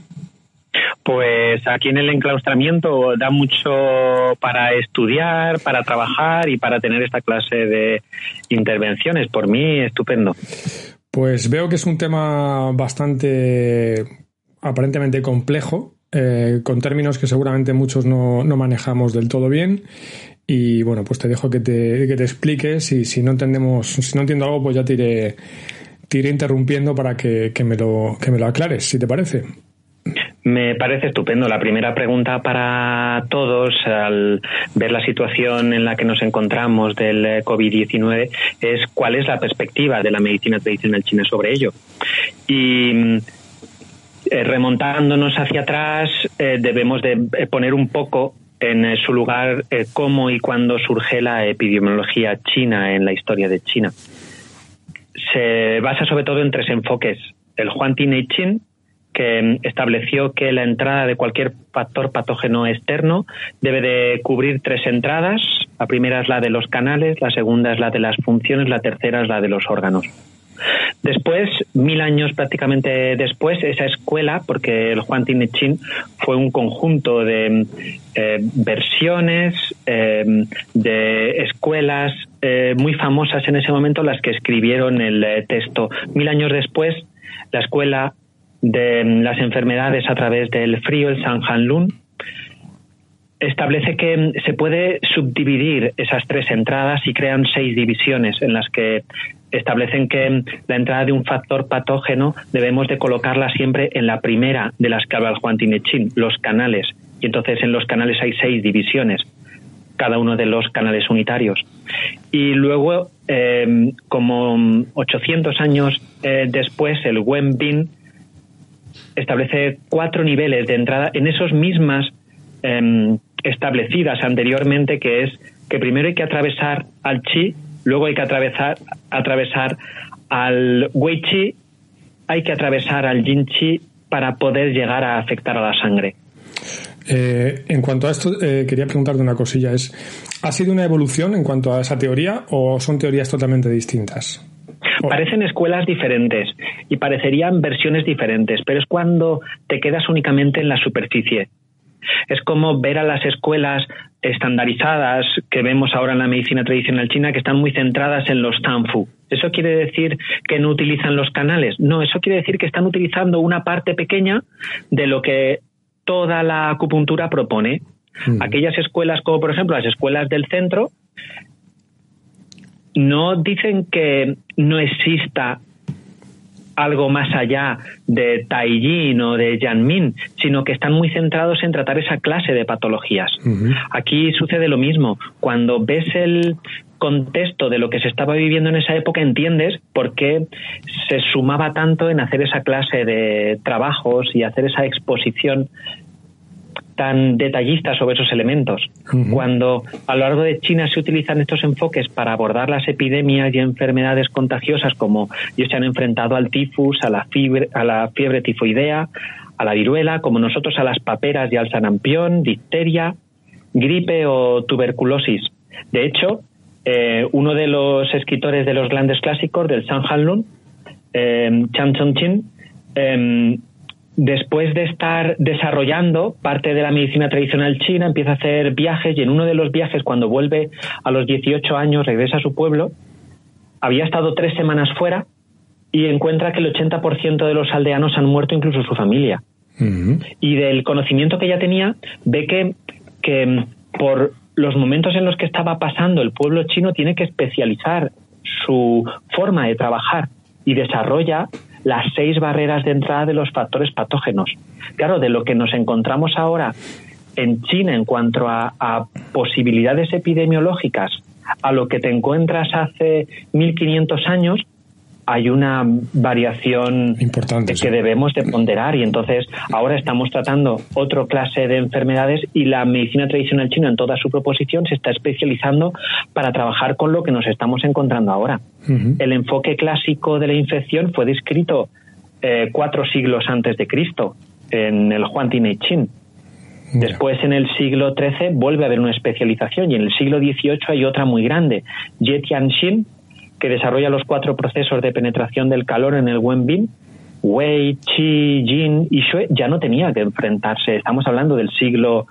Speaker 5: Pues aquí en el enclaustramiento da mucho para estudiar, para trabajar y para tener esta clase de intervenciones. Por mí, estupendo.
Speaker 2: Pues veo que es un tema bastante aparentemente complejo, eh, con términos que seguramente muchos no, manejamos del todo bien. Y bueno, pues te dejo que te, que te expliques y si no entendemos, si no entiendo algo, pues ya te iré, interrumpiendo para que, me lo, que me lo aclares, si te parece.
Speaker 5: Me parece estupendo. La primera pregunta para todos al ver la situación en la que nos encontramos del eh, COVID-19 es cuál es la perspectiva de la medicina tradicional china sobre ello. Y mm, eh, remontándonos hacia atrás, eh, debemos de poner un poco en su lugar cómo y cuándo surge la epidemiología china en la historia de China se basa sobre todo en tres enfoques. El Huan Chin, que estableció que la entrada de cualquier factor patógeno externo debe de cubrir tres entradas. La primera es la de los canales, la segunda es la de las funciones, la tercera es la de los órganos. Después, mil años prácticamente después, esa escuela, porque el Juan Tinechin fue un conjunto de eh, versiones eh, de escuelas eh, muy famosas en ese momento, las que escribieron el texto. Mil años después, la escuela de las enfermedades a través del frío, el San Lun, establece que se puede subdividir esas tres entradas y crean seis divisiones en las que establecen que la entrada de un factor patógeno debemos de colocarla siempre en la primera de las que habla el Juan Tinechín, los canales. Y entonces en los canales hay seis divisiones, cada uno de los canales unitarios. Y luego, eh, como 800 años eh, después, el Wenbin establece cuatro niveles de entrada en esos mismas em, establecidas anteriormente, que es que primero hay que atravesar al chi luego hay que atravesar, atravesar al Wei Chi, hay que atravesar al Jin Chi para poder llegar a afectar a la sangre.
Speaker 2: Eh, en cuanto a esto, eh, quería preguntarte una cosilla. Es, ¿Ha sido una evolución en cuanto a esa teoría o son teorías totalmente distintas?
Speaker 5: Parecen escuelas diferentes y parecerían versiones diferentes, pero es cuando te quedas únicamente en la superficie. Es como ver a las escuelas estandarizadas que vemos ahora en la medicina tradicional china que están muy centradas en los tanfu. ¿Eso quiere decir que no utilizan los canales? No, eso quiere decir que están utilizando una parte pequeña de lo que toda la acupuntura propone. Mm. Aquellas escuelas como por ejemplo las escuelas del centro no dicen que no exista algo más allá de Taijin o de Yanmin, sino que están muy centrados en tratar esa clase de patologías. Aquí sucede lo mismo. Cuando ves el contexto de lo que se estaba viviendo en esa época, entiendes por qué se sumaba tanto en hacer esa clase de trabajos y hacer esa exposición tan detallista sobre esos elementos. Cuando a lo largo de China se utilizan estos enfoques para abordar las epidemias y enfermedades contagiosas, como ellos se han enfrentado al tifus, a la, fiebre, a la fiebre tifoidea, a la viruela, como nosotros a las paperas y al sarampión, difteria, gripe o tuberculosis. De hecho, eh, uno de los escritores de los grandes clásicos, del San Hanlun, eh, Chan Chong-chin, eh, después de estar desarrollando parte de la medicina tradicional china, empieza a hacer viajes y en uno de los viajes, cuando vuelve a los 18 años, regresa a su pueblo, había estado tres semanas fuera y encuentra que el 80% de los aldeanos han muerto, incluso su familia. Y del conocimiento que ya tenía, ve que, que por los momentos en los que estaba pasando el pueblo chino tiene que especializar su forma de trabajar y desarrolla las seis barreras de entrada de los factores patógenos. Claro, de lo que nos encontramos ahora en China en cuanto a, posibilidades epidemiológicas a lo que te encuentras hace 1500 años, hay una variación
Speaker 2: Importante,
Speaker 5: que debemos de ponderar y entonces ahora estamos tratando otra clase de enfermedades y la medicina tradicional china en toda su proposición se está especializando para trabajar con lo que nos estamos encontrando ahora. El enfoque clásico de la infección fue descrito eh, cuatro siglos antes de Cristo en el Huan Chin. Después, en el siglo XIII, vuelve a haber una especialización y en el siglo XVIII hay otra muy grande, Xin que desarrolla los cuatro procesos de penetración del calor en el Wenbin, Wei, Qi, Jin y Shui ya no tenía que enfrentarse. Estamos hablando del siglo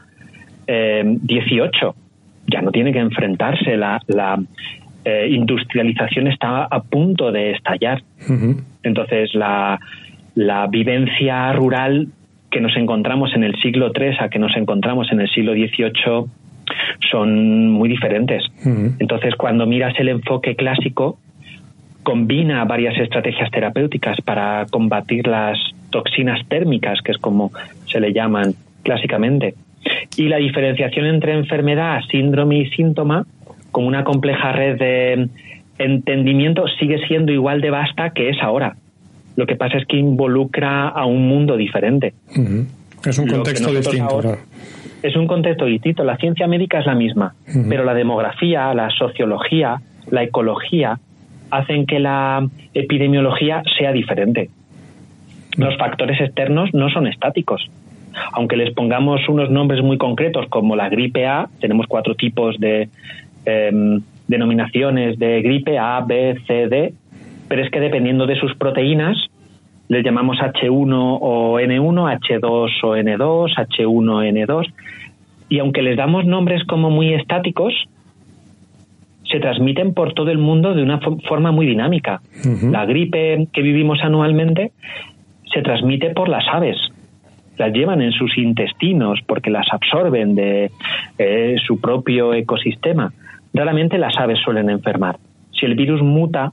Speaker 5: XVIII. Eh, ya no tiene que enfrentarse. La, eh, industrialización está a punto de estallar. Entonces, la, la vivencia rural que nos encontramos en el siglo III a que nos encontramos en el siglo XVIII son muy diferentes. Entonces, cuando miras el enfoque clásico, combina varias estrategias terapéuticas para combatir las toxinas térmicas, que es como se le llaman clásicamente. Y la diferenciación entre enfermedad, síndrome y síntoma, con una compleja red de entendimiento, sigue siendo igual de vasta que es ahora. Lo que pasa es que involucra a un mundo diferente.
Speaker 2: Es un contexto distinto.
Speaker 5: Es un contexto distinto. La ciencia médica es la misma, pero la demografía, la sociología, la ecología, hacen que la epidemiología sea diferente. Los factores externos no son estáticos. Aunque les pongamos unos nombres muy concretos como la gripe A, tenemos cuatro tipos de em, denominaciones de gripe A, B, C, D, pero es que dependiendo de sus proteínas, les llamamos H1 o N1, H2 o N2, H1 o N2, y aunque les damos nombres como muy estáticos, se transmiten por todo el mundo de una forma muy dinámica. La gripe que vivimos anualmente se transmite por las aves. Las llevan en sus intestinos porque las absorben de eh, su propio ecosistema. Raramente las aves suelen enfermar. Si el virus muta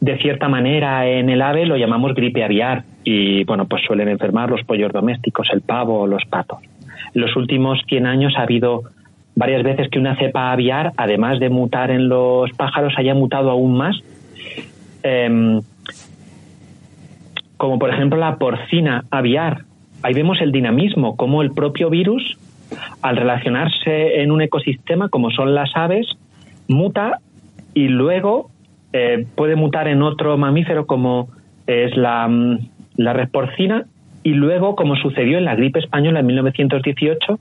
Speaker 5: de cierta manera en el ave lo llamamos gripe aviar y bueno, pues suelen enfermar los pollos domésticos, el pavo o los patos. En los últimos 100 años ha habido varias veces que una cepa aviar, además de mutar en los pájaros, haya mutado aún más. Em, como por ejemplo la porcina aviar. Ahí vemos el dinamismo, como el propio virus, al relacionarse en un ecosistema como son las aves, muta y luego eh, puede mutar en otro mamífero como es la, mm, la red porcina y luego, como sucedió en la gripe española en 1918,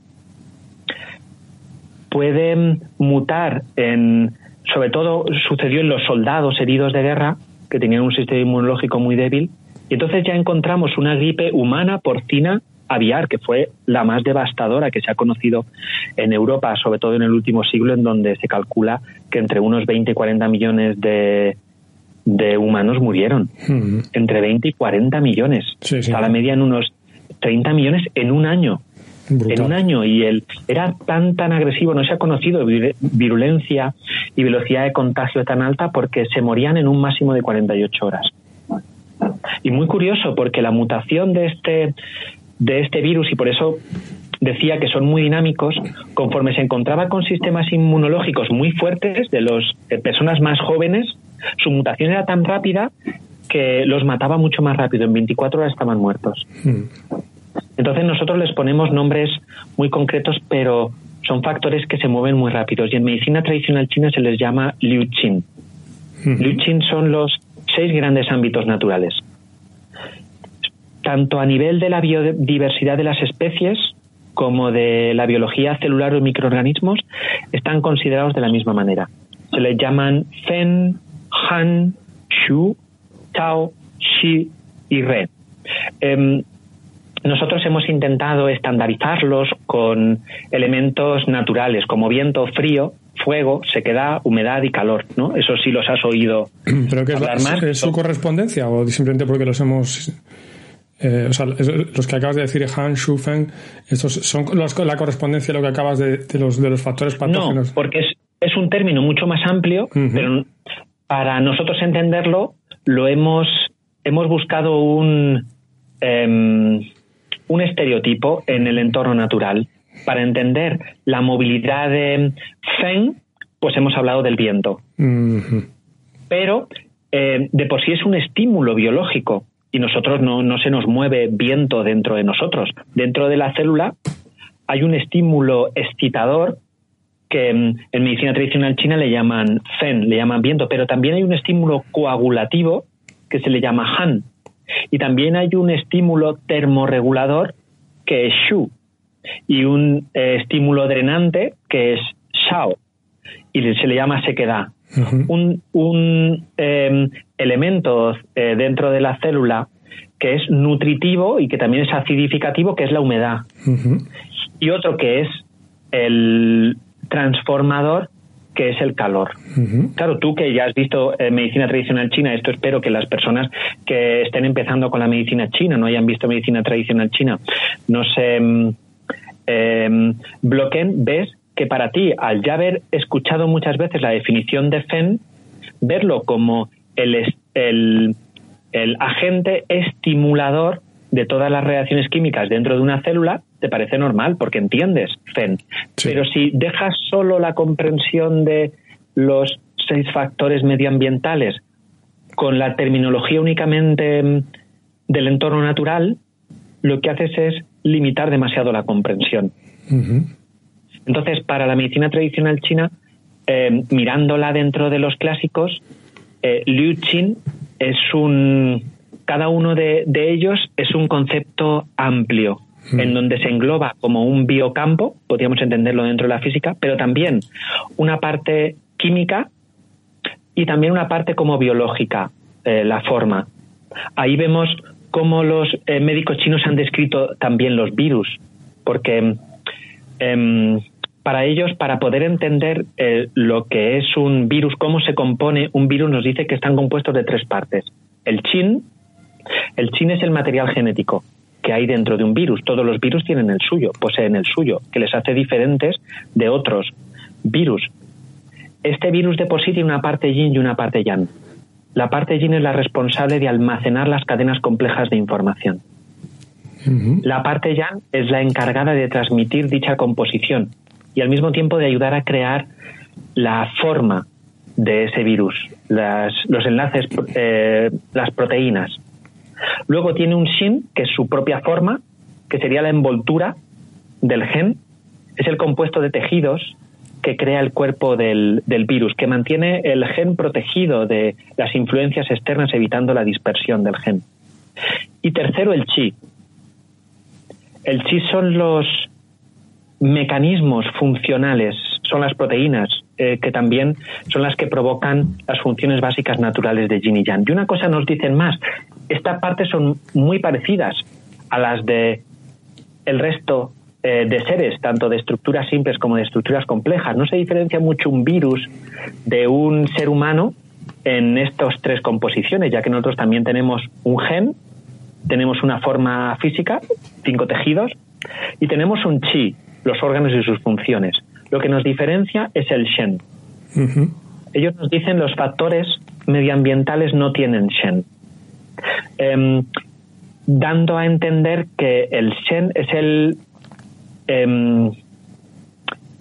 Speaker 5: puede mm, mutar en, sobre todo sucedió en los soldados heridos de guerra, que tenían un sistema inmunológico muy débil, y entonces ya encontramos una gripe humana porcina aviar, que fue la más devastadora que se ha conocido en Europa, sobre todo en el último siglo, en donde se calcula que entre unos 20 y 40 millones de, de humanos murieron. Entre 20 y 40 millones. a la media en unos 30 millones en un año. En un año. Y él era tan, tan agresivo, no se ha conocido virulencia y velocidad de contagio tan alta porque se morían en un máximo de 48 horas. Y muy curioso porque la mutación de este, de este virus, y por eso decía que son muy dinámicos, conforme se encontraba con sistemas inmunológicos muy fuertes de las personas más jóvenes, su mutación era tan rápida que los mataba mucho más rápido, en 24 horas estaban muertos. Hmm. Entonces nosotros les ponemos nombres muy concretos, pero son factores que se mueven muy rápidos y en medicina tradicional china se les llama Liu Qin. Hmm. Liu Qin son los seis grandes ámbitos naturales. Tanto a nivel de la biodiversidad de las especies como de la biología celular o microorganismos están considerados de la misma manera. Se les llaman Fen, Han, Shu, Tao, Shi y Re. Em, nosotros hemos intentado estandarizarlos con elementos naturales como viento, frío, fuego, sequedad, humedad y calor, ¿no? Eso sí los has oído
Speaker 2: ¿Pero qué es, más. ¿Es su correspondencia o simplemente porque los hemos... Eh, o sea, los que acabas de decir, Han, Shu, Feng, estos son la correspondencia de lo que acabas de, de, los, de los factores patógenos.
Speaker 5: No, porque es, es un término mucho más amplio, pero para nosotros entenderlo, lo hemos, hemos buscado un, em, un estereotipo en el entorno natural. Para entender la movilidad de Feng, pues hemos hablado del viento. Pero eh, de por sí es un estímulo biológico y nosotros no, no se nos mueve viento dentro de nosotros. Dentro de la célula hay un estímulo excitador que mm, en medicina tradicional china le llaman fen, le llaman viento, pero también hay un estímulo coagulativo que se le llama han. Y también hay un estímulo termorregulador que es shu. Y un eh, estímulo drenante que es shao. Y se le llama sequedad. Un, un em, elemento eh, dentro de la célula que es nutritivo y que también es acidificativo, que es la humedad. Y otro que es el transformador que es el calor. Claro, tú que ya has visto eh, medicina tradicional china, esto espero que las personas que estén empezando con la medicina china, no hayan visto medicina tradicional china, no se em, bloqueen, ves que para ti, al ya haber escuchado muchas veces la definición de FEN, verlo como el, el, el agente estimulador de todas las reacciones químicas dentro de una célula, te parece normal porque entiendes FEN. Pero si dejas solo la comprensión de los seis factores medioambientales con la terminología únicamente mm, del entorno natural, lo que haces es limitar demasiado la comprensión. Entonces, para la medicina tradicional china, eh, mirándola dentro de los clásicos, eh, Liu Qin es un. Cada uno de, ellos es un concepto amplio, hmm. en donde se engloba como un biocampo, podríamos entenderlo dentro de la física, pero también una parte química y también una parte como biológica, eh, la forma. Ahí vemos cómo los eh, médicos chinos han descrito también los virus, porque em, para ellos, para poder entender eh, lo que es un virus, cómo se compone un virus, nos dice que están compuestos de tres partes. El chin, el chin es el material genético que hay dentro de un virus. Todos los virus tienen el suyo, poseen el suyo, que les hace diferentes de otros virus. Este virus de por sí tiene una parte yin y una parte yang. La parte yin es la responsable de almacenar las cadenas complejas de información. La parte yang es la encargada de transmitir dicha composición y al mismo tiempo de ayudar a crear la forma de ese virus, los enlaces, eh, las proteínas. Luego tiene un shin, que es su propia forma, que sería la envoltura del gen. Es el compuesto de tejidos que crea el cuerpo del, virus, que mantiene el gen protegido de las influencias externas, evitando la dispersión del gen. Y tercero, el chi. El chi son los mecanismos funcionales, son las proteínas, eh, que también son las que provocan las funciones básicas naturales de yin y yang. Y una cosa nos dicen más, estas partes son muy parecidas a las de el resto eh, de seres, tanto de estructuras simples como de estructuras complejas. No se diferencia mucho un virus de un ser humano en estas tres composiciones, ya que nosotros también tenemos un gen, tenemos una forma física, cinco tejidos, y tenemos un chi, los órganos y sus funciones. Lo que nos diferencia es el shen. Ellos nos dicen los factores medioambientales no tienen shen. Em, dando a entender que el shen es el Em,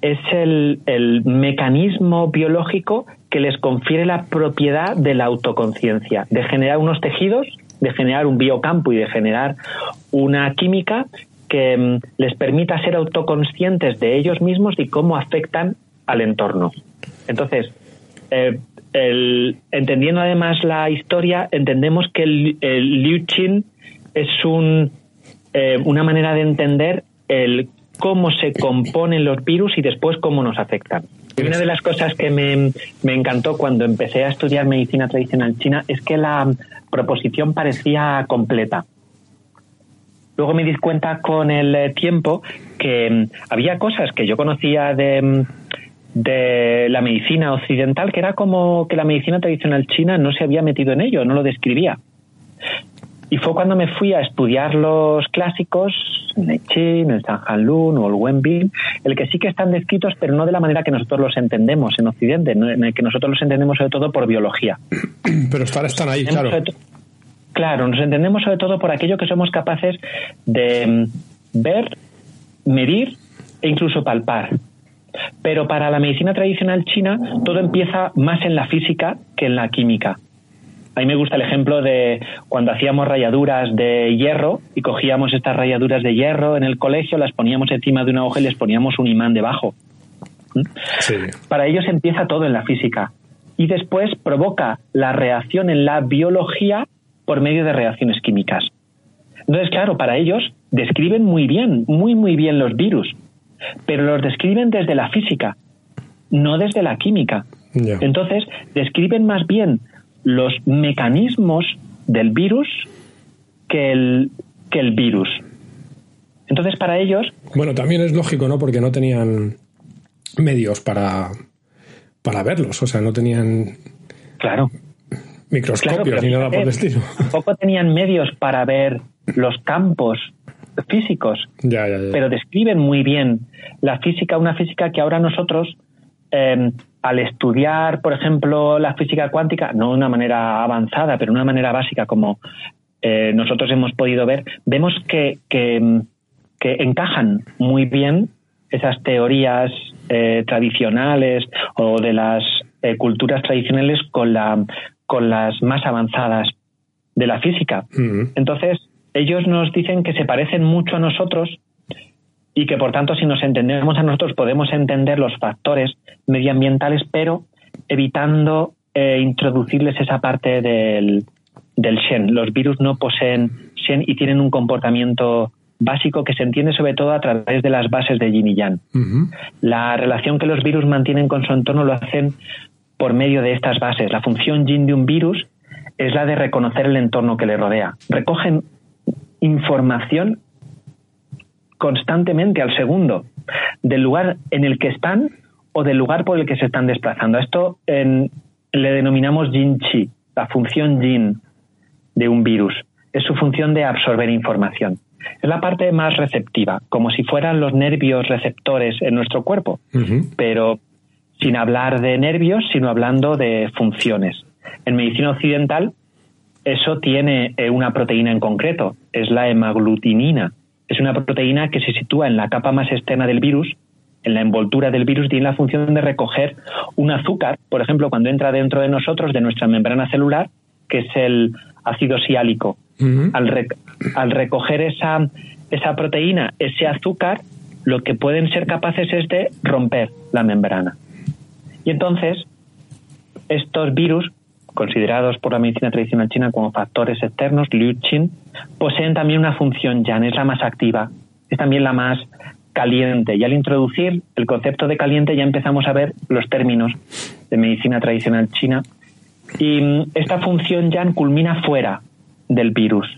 Speaker 5: es el, mecanismo biológico que les confiere la propiedad de la autoconciencia, de generar unos tejidos, de generar un biocampo y de generar una química que em, les permita ser autoconscientes de ellos mismos y cómo afectan al entorno. Entonces, eh, entendiendo además la historia, entendemos que el, Liu Qin es un, eh, una manera de entender el cómo se componen los virus y después cómo nos afectan. una de las cosas que me, encantó cuando empecé a estudiar medicina tradicional china es que la proposición parecía completa. Luego me di cuenta con el eh, tiempo que mm, había cosas que yo conocía de, mm, de la medicina occidental que era como que la medicina tradicional china no se había metido en ello, no lo describía. Y fue cuando me fui a estudiar los clásicos, el Chin, el Sanjanlun o el Wenbin, el que sí que están descritos, pero no de la manera que nosotros los entendemos en Occidente, en el que nosotros los entendemos sobre todo por biología.
Speaker 2: Pero están, están ahí, claro.
Speaker 5: Claro, nos entendemos sobre todo por aquello que somos capaces de mm, ver, medir e incluso palpar. Pero para la medicina tradicional china todo empieza más en la física que en la química. A mí me gusta el ejemplo de cuando hacíamos rayaduras de hierro y cogíamos estas rayaduras de hierro en el colegio, las poníamos encima de una hoja y les poníamos un imán debajo. ¿Mm? Para ellos empieza todo en la física y después provoca la reacción en la biología por medio de reacciones químicas. Entonces, claro, para ellos describen muy bien, muy, muy bien los virus, pero los describen desde la física, no desde la química. Entonces, describen más bien los mecanismos del virus que el, que el virus. Entonces, para ellos.
Speaker 2: Bueno, también es lógico, ¿no? Porque no tenían medios para, para verlos, o sea, no tenían.
Speaker 5: Claro.
Speaker 2: Microscopios ni nada por el estilo.
Speaker 5: Tampoco tenían medios para ver los campos físicos.
Speaker 2: Ya, ya, ya.
Speaker 5: Pero describen muy bien la física, una física que ahora nosotros eh, al estudiar, por ejemplo, la física cuántica, no de una manera avanzada, pero de una manera básica, como eh, nosotros hemos podido ver, vemos que, que, encajan muy bien esas teorías eh, tradicionales o de las eh, culturas tradicionales con, la, con las más avanzadas de la física. Entonces, ellos nos dicen que se parecen mucho a nosotros y que por tanto si nos entendemos a nosotros podemos entender los factores medioambientales, pero evitando eh, introducirles esa parte del, del Shen. Los virus no poseen Shen y tienen un comportamiento básico que se entiende sobre todo a través de las bases de yin y yang. La relación que los virus mantienen con su entorno lo hacen por medio de estas bases. La función yin de un virus es la de reconocer el entorno que le rodea. Recogen información constantemente al segundo del lugar en el que están o del lugar por el que se están desplazando. esto le denominamos yin chi, la función yin de un virus. Es su función de absorber información. Es la parte más receptiva, como si fueran los nervios receptores en nuestro cuerpo, pero sin hablar de nervios, sino hablando de funciones. En medicina occidental, eso tiene eh, una proteína en concreto, es la hemaglutinina. Es una proteína que se sitúa en la capa más externa del virus, en la envoltura del virus, y tiene la función de recoger un azúcar, por ejemplo, cuando entra dentro de nosotros, de nuestra membrana celular, que es el ácido siálico. al, recoger esa, esa proteína, ese azúcar, lo que pueden ser capaces es de romper la membrana. Y entonces, estos virus, considerados por la medicina tradicional china como factores externos, Liu Qin, poseen también una función yan, es la más activa, es también la más caliente. Y al introducir el concepto de caliente ya empezamos a ver los términos de medicina tradicional china. Y mm, esta función yan culmina fuera del virus,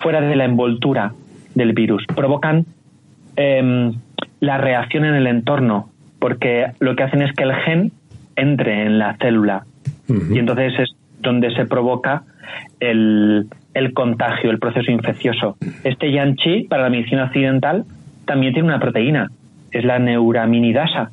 Speaker 5: fuera de la envoltura del virus. Provocan em, la reacción en el entorno, porque lo que hacen es que el gen entre en la célula. Y entonces es donde se provoca el, el, contagio, el proceso infeccioso. Este yanchi, para la medicina occidental, también tiene una proteína, es la neuraminidasa,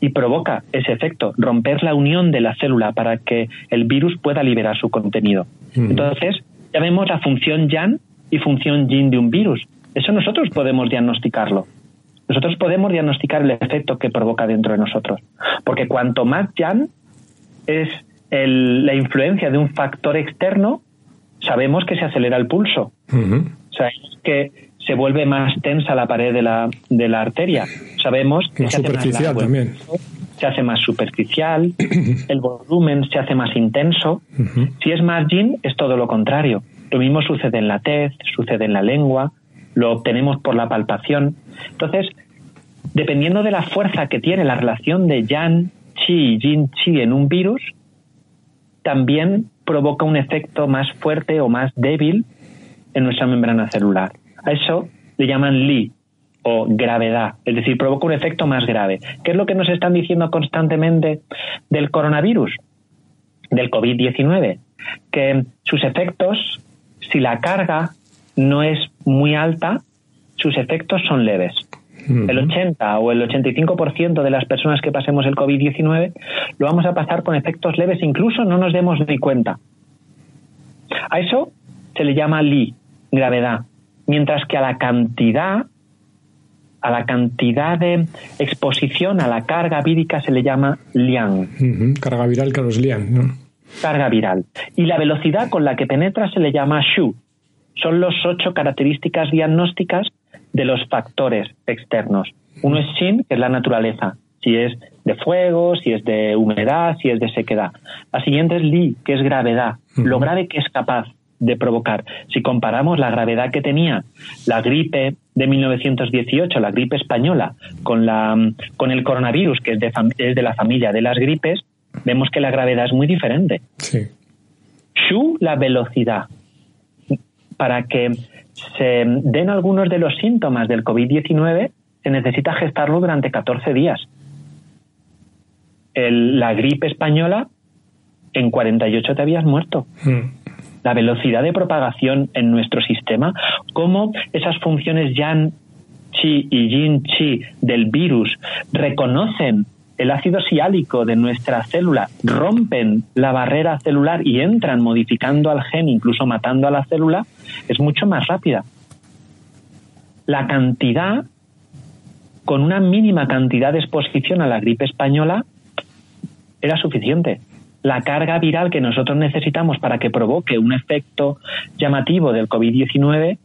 Speaker 5: y provoca ese efecto, romper la unión de la célula para que el virus pueda liberar su contenido. Entonces, ya vemos la función yan y función yin de un virus. Eso nosotros podemos diagnosticarlo. Nosotros podemos diagnosticar el efecto que provoca dentro de nosotros. Porque cuanto más yan es la influencia de un factor externo, sabemos que se acelera el pulso. O sea, que se vuelve más tensa la pared de la, de la arteria. Sabemos que se
Speaker 2: superficial hace más también.
Speaker 5: Se hace más superficial, el volumen se hace más intenso. Si es más yin, es todo lo contrario. Lo mismo sucede en la tez, sucede en la lengua, lo obtenemos por la palpación. Entonces, dependiendo de la fuerza que tiene la relación de Yan Chi y Yin Chi en un virus, también provoca un efecto más fuerte o más débil en nuestra membrana celular. A eso le llaman Li o gravedad, es decir, provoca un efecto más grave. ¿Qué es lo que nos están diciendo constantemente del coronavirus, del COVID-19? Que sus efectos, si la carga no es muy alta, sus efectos son leves. El 80 o el 85% de las personas que pasemos el COVID-19 lo vamos a pasar con efectos leves, incluso no nos demos ni cuenta. A eso se le llama Li, gravedad, mientras que a la cantidad a la cantidad de exposición a la carga vírica se le llama liang.
Speaker 2: Carga viral, que es liang, ¿no?
Speaker 5: Carga viral. Y la velocidad con la que penetra se le llama shu, son los ocho características diagnósticas de los factores externos. Uno es Shin, que es la naturaleza, si es de fuego, si es de humedad, si es de sequedad. La siguiente es Li, que es gravedad, lo grave que es capaz de provocar. Si comparamos la gravedad que tenía la gripe de 1918, la gripe española, con, la, con el coronavirus, que es de, es de la familia de las gripes, vemos que la gravedad es muy diferente.
Speaker 2: Sí.
Speaker 5: Shu, la velocidad para que se den algunos de los síntomas del COVID-19, se necesita gestarlo durante 14 días. la gripe española, en 48 te habías muerto. Hmm. La velocidad de propagación en nuestro sistema, cómo esas funciones Yan Chi y Yin Chi del virus reconocen el ácido siálico de nuestra célula rompen la barrera celular y entran modificando al gen, incluso matando a la célula, es mucho más rápida. La cantidad, con una mínima cantidad de exposición a la gripe española, era suficiente. La carga viral que nosotros necesitamos para que provoque un efecto llamativo del COVID-19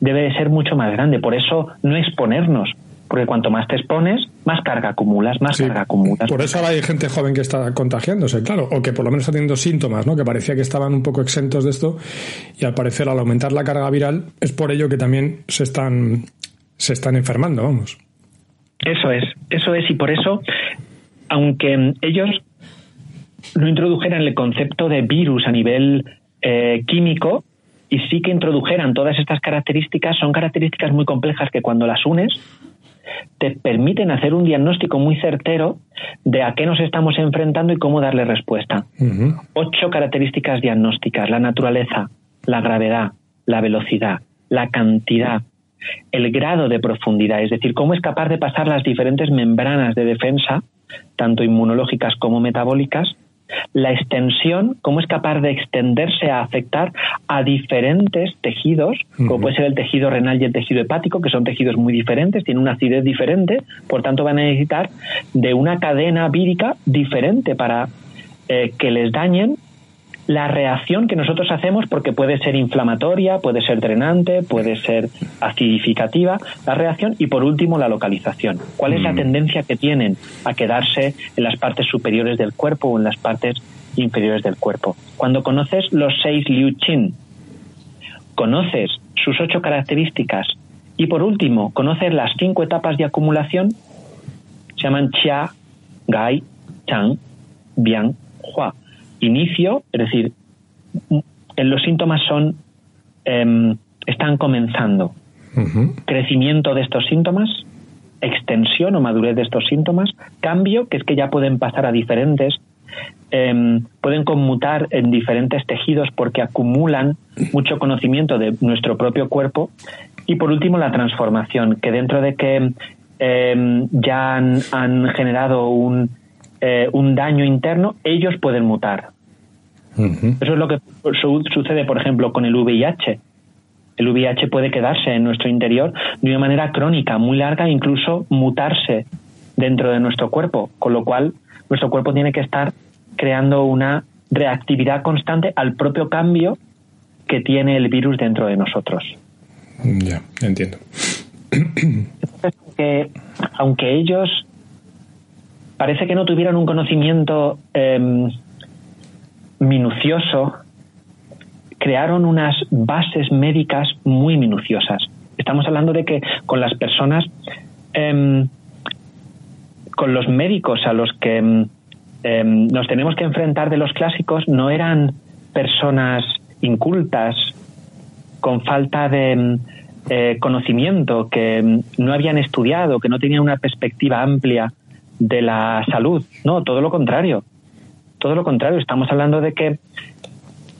Speaker 5: debe de ser mucho más grande. Por eso no exponernos porque cuanto más te expones, más carga acumulas, más carga acumulas.
Speaker 2: Por eso ahora hay gente joven que está contagiándose, claro, o que por lo menos está teniendo síntomas, ¿no? Que parecía que estaban un poco exentos de esto y al parecer al aumentar la carga viral es por ello que también se están se están enfermando, vamos.
Speaker 5: Eso es, eso es y por eso aunque ellos no introdujeran el concepto de virus a nivel eh, químico, y sí que introdujeran todas estas características, son características muy complejas que cuando las unes te permiten hacer un diagnóstico muy certero de a qué nos estamos enfrentando y cómo darle respuesta. Ocho características diagnósticas, la naturaleza, la gravedad, la velocidad, la cantidad, el grado de profundidad, es decir, cómo es capaz de pasar las diferentes membranas de defensa, tanto inmunológicas como metabólicas, la extensión, cómo es capaz de extenderse a afectar a diferentes tejidos, como puede ser el tejido renal y el tejido hepático, que son tejidos muy diferentes, tienen una acidez diferente, por tanto van a necesitar de una cadena vírica diferente para eh, que les dañen la reacción que nosotros hacemos, porque puede ser inflamatoria, puede ser drenante, puede ser acidificativa, la reacción, y por último la localización. ¿Cuál es la mm. tendencia que tienen a quedarse en las partes superiores del cuerpo o en las partes inferiores del cuerpo? Cuando conoces los seis Liu Qin, conoces sus ocho características y por último conoces las cinco etapas de acumulación, se llaman Chia, Gai, Chang, Bian, Hua inicio, es decir, los síntomas son em, están comenzando. Crecimiento de estos síntomas, extensión o madurez de estos síntomas, cambio, que es que ya pueden pasar a diferentes, em, pueden conmutar en diferentes tejidos porque acumulan mucho conocimiento de nuestro propio cuerpo. Y por último, la transformación, que dentro de que em, ya han generado un eh, un daño interno, ellos pueden mutar. Eso es lo que sucede, por ejemplo, con el VIH. El VIH puede quedarse en nuestro interior de una manera crónica, muy larga, e incluso mutarse dentro de nuestro cuerpo, con lo cual nuestro cuerpo tiene que estar creando una reactividad constante al propio cambio que tiene el virus dentro de nosotros.
Speaker 2: Ya, entiendo.
Speaker 5: aunque ellos parece que no tuvieron un conocimiento em, minucioso, crearon unas bases médicas muy minuciosas. Estamos hablando de que con las personas, em, con los médicos a los que em, nos tenemos que enfrentar de los clásicos, no eran personas incultas, con falta de eh, conocimiento, que no habían estudiado, que no tenían una perspectiva amplia de la salud. No, todo lo contrario. Todo lo contrario. Estamos hablando de que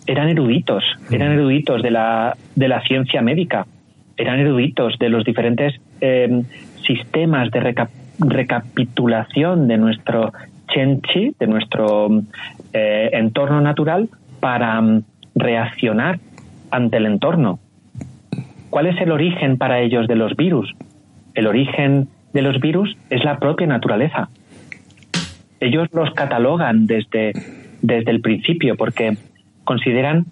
Speaker 5: eran eruditos, eran eruditos de la, de la ciencia médica, eran eruditos de los diferentes em, sistemas de recapitulación de nuestro chenchi, de nuestro eh, entorno natural, para mm, reaccionar ante el entorno. ¿Cuál es el origen para ellos de los virus? El origen de los virus es la propia naturaleza. Ellos los catalogan desde, desde el principio porque consideran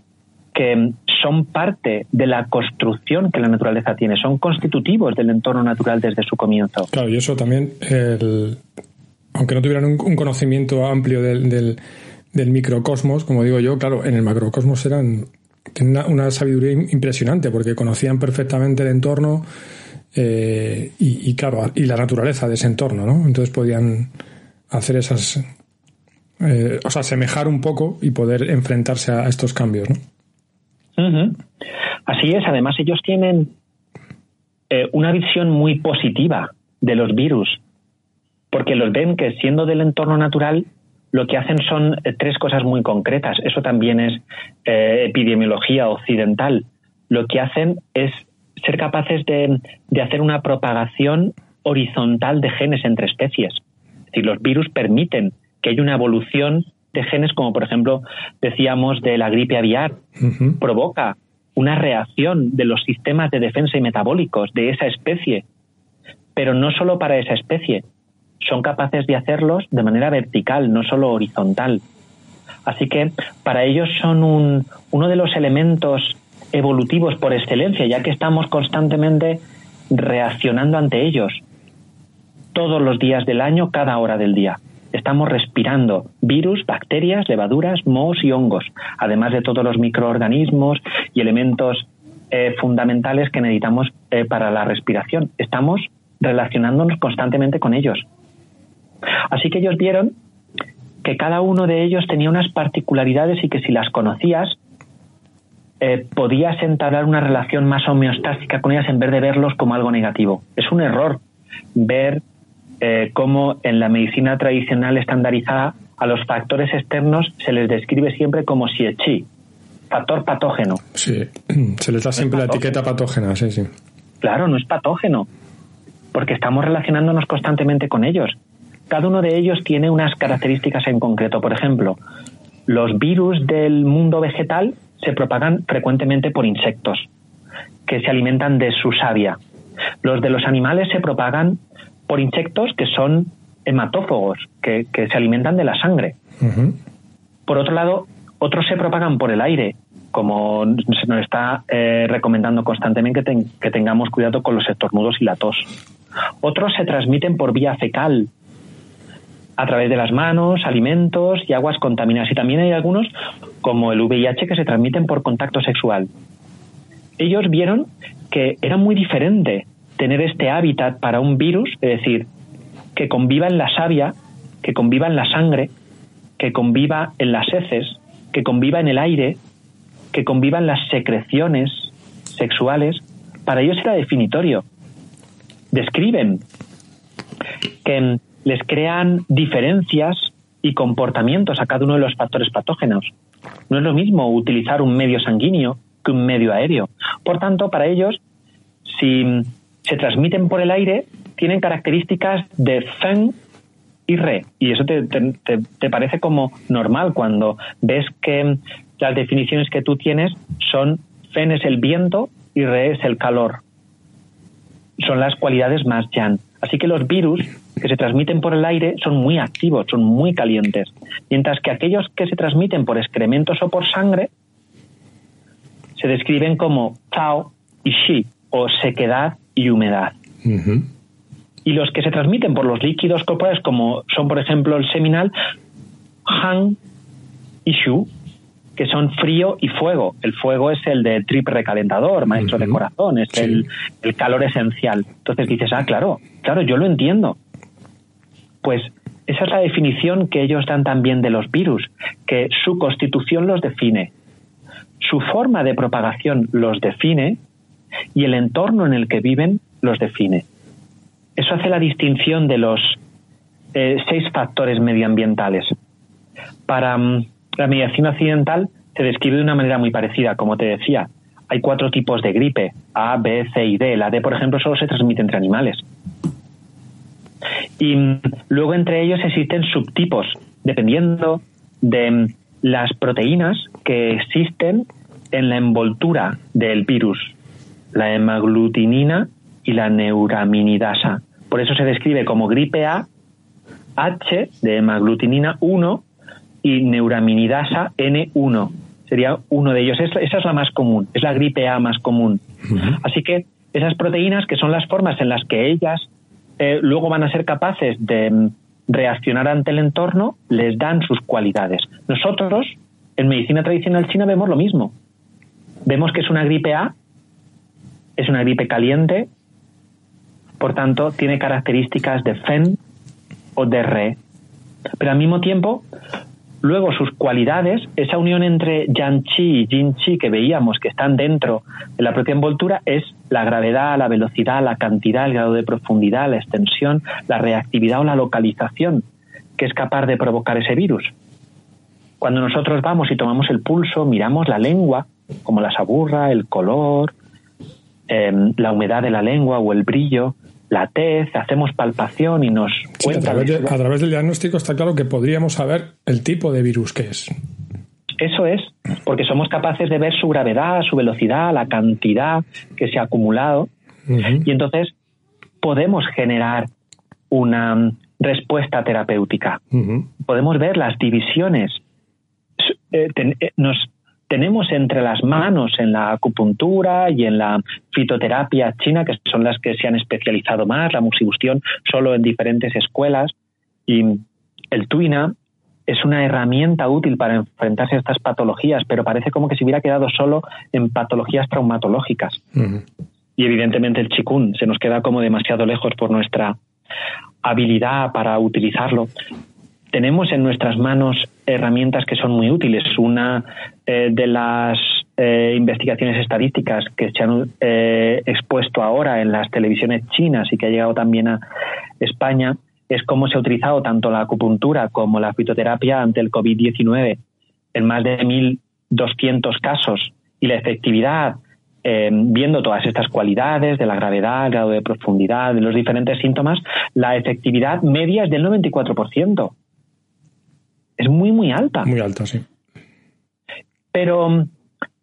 Speaker 5: que son parte de la construcción que la naturaleza tiene, son constitutivos del entorno natural desde su comienzo.
Speaker 2: Claro, y eso también, aunque no tuvieran un, conocimiento amplio del, del, microcosmos, como digo yo, claro, en el macrocosmos eran una sabiduría impresionante porque conocían perfectamente el entorno, eh, y, claro, y la naturaleza de ese entorno, ¿no? Entonces podían hacer esas, eh, o sea, asemejar un poco y poder enfrentarse a estos cambios, ¿no?
Speaker 5: Así es, además ellos tienen eh, una visión muy positiva de los virus, porque los ven que siendo del entorno natural, lo que hacen son tres cosas muy concretas. Eso también es epidemiología occidental. Lo que hacen es ser capaces de, hacer una propagación horizontal de genes entre especies. Es decir, los virus permiten que haya una evolución de genes, como por ejemplo decíamos de la gripe aviar, provoca una reacción de los sistemas de defensa y metabólicos de esa especie, pero no solo para esa especie, son capaces de hacerlos de manera vertical, no solo horizontal. Así que para ellos son un, uno de los elementos evolutivos por excelencia, ya que estamos constantemente reaccionando ante ellos. todos los días del año, cada hora del día. Estamos respirando virus, bacterias, levaduras, mohos y hongos, además de todos los microorganismos y elementos eh, fundamentales que necesitamos eh, para la respiración. Estamos relacionándonos constantemente con ellos. Así que ellos vieron que cada uno de ellos tenía unas particularidades y que si las conocías, eh, podías entablar una relación más homeostática con ellas en vez de verlos como algo negativo. Es un error ver eh, cómo en la medicina tradicional estandarizada a los factores externos se les describe siempre como chi, factor patógeno.
Speaker 2: Sí, se les da siempre la etiqueta patógena, sí, sí.
Speaker 5: Claro, no es patógeno, porque estamos relacionándonos constantemente con ellos. Cada uno de ellos tiene unas características en concreto. Por ejemplo, los virus del mundo vegetal se propagan frecuentemente por insectos que se alimentan de su savia. Los de los animales se propagan por insectos que son hematófagos, que, se alimentan de la sangre. Por otro lado, otros se propagan por el aire, como se nos está eh, recomendando constantemente que, tengamos cuidado con los estornudos y la tos. Otros se transmiten por vía fecal, a través de las manos, alimentos y aguas contaminadas. Y también hay algunos, como el VIH, que se transmiten por contacto sexual. Ellos vieron que era muy diferente tener este hábitat para un virus, es decir, que conviva en la savia, que conviva en la sangre, que conviva en las heces, que conviva en el aire, que conviva en las secreciones sexuales, para ellos era definitorio. Describen que les crean diferencias y comportamientos a cada uno de los factores patógenos. No es lo mismo utilizar un medio sanguíneo que un medio aéreo. Por tanto, para ellos, si se transmiten por el aire, tienen características de FEN y RE. Y eso te, te, parece como normal cuando ves que las definiciones que tú tienes son FEN es el viento y RE es el calor. Son las cualidades más yan. Así que los virus que se transmiten por el aire son muy activos, son muy calientes. Mientras que aquellos que se transmiten por excrementos o por sangre se describen como Tao y Shi, o sequedad y humedad. Y los que se transmiten por los líquidos corporales, como son, por ejemplo, el seminal, Han y Shu, que son frío y fuego. El fuego es el de trip recalentador, maestro de corazón, es el, el, calor esencial. Entonces dices, ah, claro, claro, yo lo entiendo. Pues esa es la definición que ellos dan también de los virus, que su constitución los define, su forma de propagación los define y el entorno en el que viven los define. Eso hace la distinción de los eh, seis factores medioambientales. Para mm, la medicina occidental se describe de una manera muy parecida, como te decía. Hay cuatro tipos de gripe, A, B, C y D. La D, por ejemplo, solo se transmite entre animales. Y luego entre ellos existen subtipos, dependiendo de mm, las proteínas que existen en la envoltura del virus, la hemaglutinina y la neuraminidasa. Por eso se describe como gripe A, H de hemaglutinina 1 y neuraminidasa N1. Sería uno de ellos. Esa es la más común, es la gripe A más común. Así que esas proteínas, que son las formas en las que ellas eh, luego van a ser capaces de mm, reaccionar ante el entorno, les dan sus cualidades. Nosotros, en medicina tradicional china, vemos lo mismo. Vemos que es una gripe A, es una gripe caliente, por tanto, tiene características de Fen o de Re. Pero al mismo tiempo, luego sus cualidades, esa unión entre Yang-Chi y Jin-Chi que veíamos que están dentro de la propia envoltura, es la gravedad, la velocidad, la cantidad, el grado de profundidad, la extensión, la reactividad o la localización que es capaz de provocar ese virus. Cuando nosotros vamos y tomamos el pulso, miramos la lengua, como la saburra, el color, em, la humedad de la lengua o el brillo, la tez, hacemos palpación y nos cuenta.
Speaker 2: A través, del diagnóstico está claro que podríamos saber el tipo de virus que es.
Speaker 5: Eso es, porque somos capaces de ver su gravedad, su velocidad, la cantidad que se ha acumulado. Y entonces podemos generar una respuesta terapéutica. Podemos ver las divisiones. Eh, eh, nos, tenemos entre las manos en la acupuntura y en la fitoterapia china, que son las que se han especializado más, la musibustión solo en diferentes escuelas, y el tuina es una herramienta útil para enfrentarse a estas patologías, pero parece como que se hubiera quedado solo en patologías traumatológicas. Y evidentemente el chikun se nos queda como demasiado lejos por nuestra habilidad para utilizarlo. Tenemos en nuestras manos herramientas que son muy útiles. Una eh, de las eh, investigaciones estadísticas que se han eh, expuesto ahora en las televisiones chinas y que ha llegado también a España es cómo se ha utilizado tanto la acupuntura como la fitoterapia ante el COVID-19 en más de 1.200 casos y la efectividad, eh, viendo todas estas cualidades de la gravedad, grado de profundidad, de los diferentes síntomas, la efectividad media es del 94%. Es muy, muy alta.
Speaker 2: Muy alta, sí.
Speaker 5: Pero mm,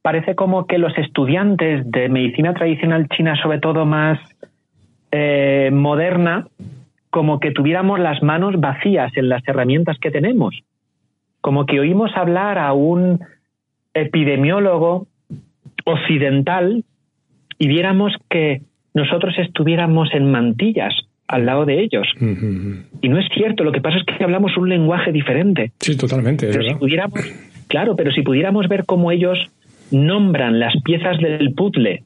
Speaker 5: parece como que los estudiantes de medicina tradicional china, sobre todo más eh, moderna, como que tuviéramos las manos vacías en las herramientas que tenemos, como que oímos hablar a un epidemiólogo occidental y viéramos que nosotros estuviéramos en mantillas al lado de ellos. Y no es cierto, lo que pasa es que hablamos un lenguaje diferente.
Speaker 2: Sí, totalmente.
Speaker 5: si pudiéramos, claro, pero si pudiéramos ver cómo ellos nombran las piezas del puzzle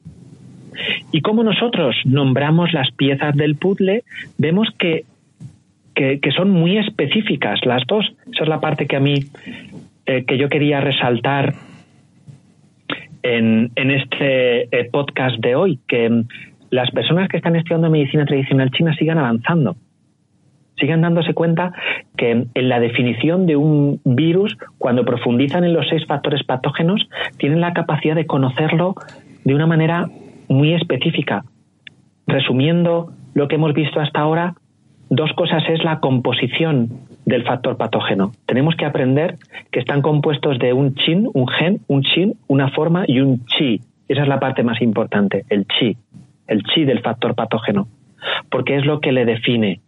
Speaker 5: y como nosotros nombramos las piezas del puzzle, vemos que, que, son muy específicas las dos. Esa es la parte que a mí, eh, que yo quería resaltar en, en este eh, podcast de hoy, que las personas que están estudiando medicina tradicional china sigan avanzando sigan dándose cuenta que en la definición de un virus, cuando profundizan en los seis factores patógenos, tienen la capacidad de conocerlo de una manera muy específica. Resumiendo lo que hemos visto hasta ahora, dos cosas es la composición del factor patógeno. Tenemos que aprender que están compuestos de un chin, un gen, un chin, una forma y un chi. Esa es la parte más importante, el chi, el chi del factor patógeno, porque es lo que le define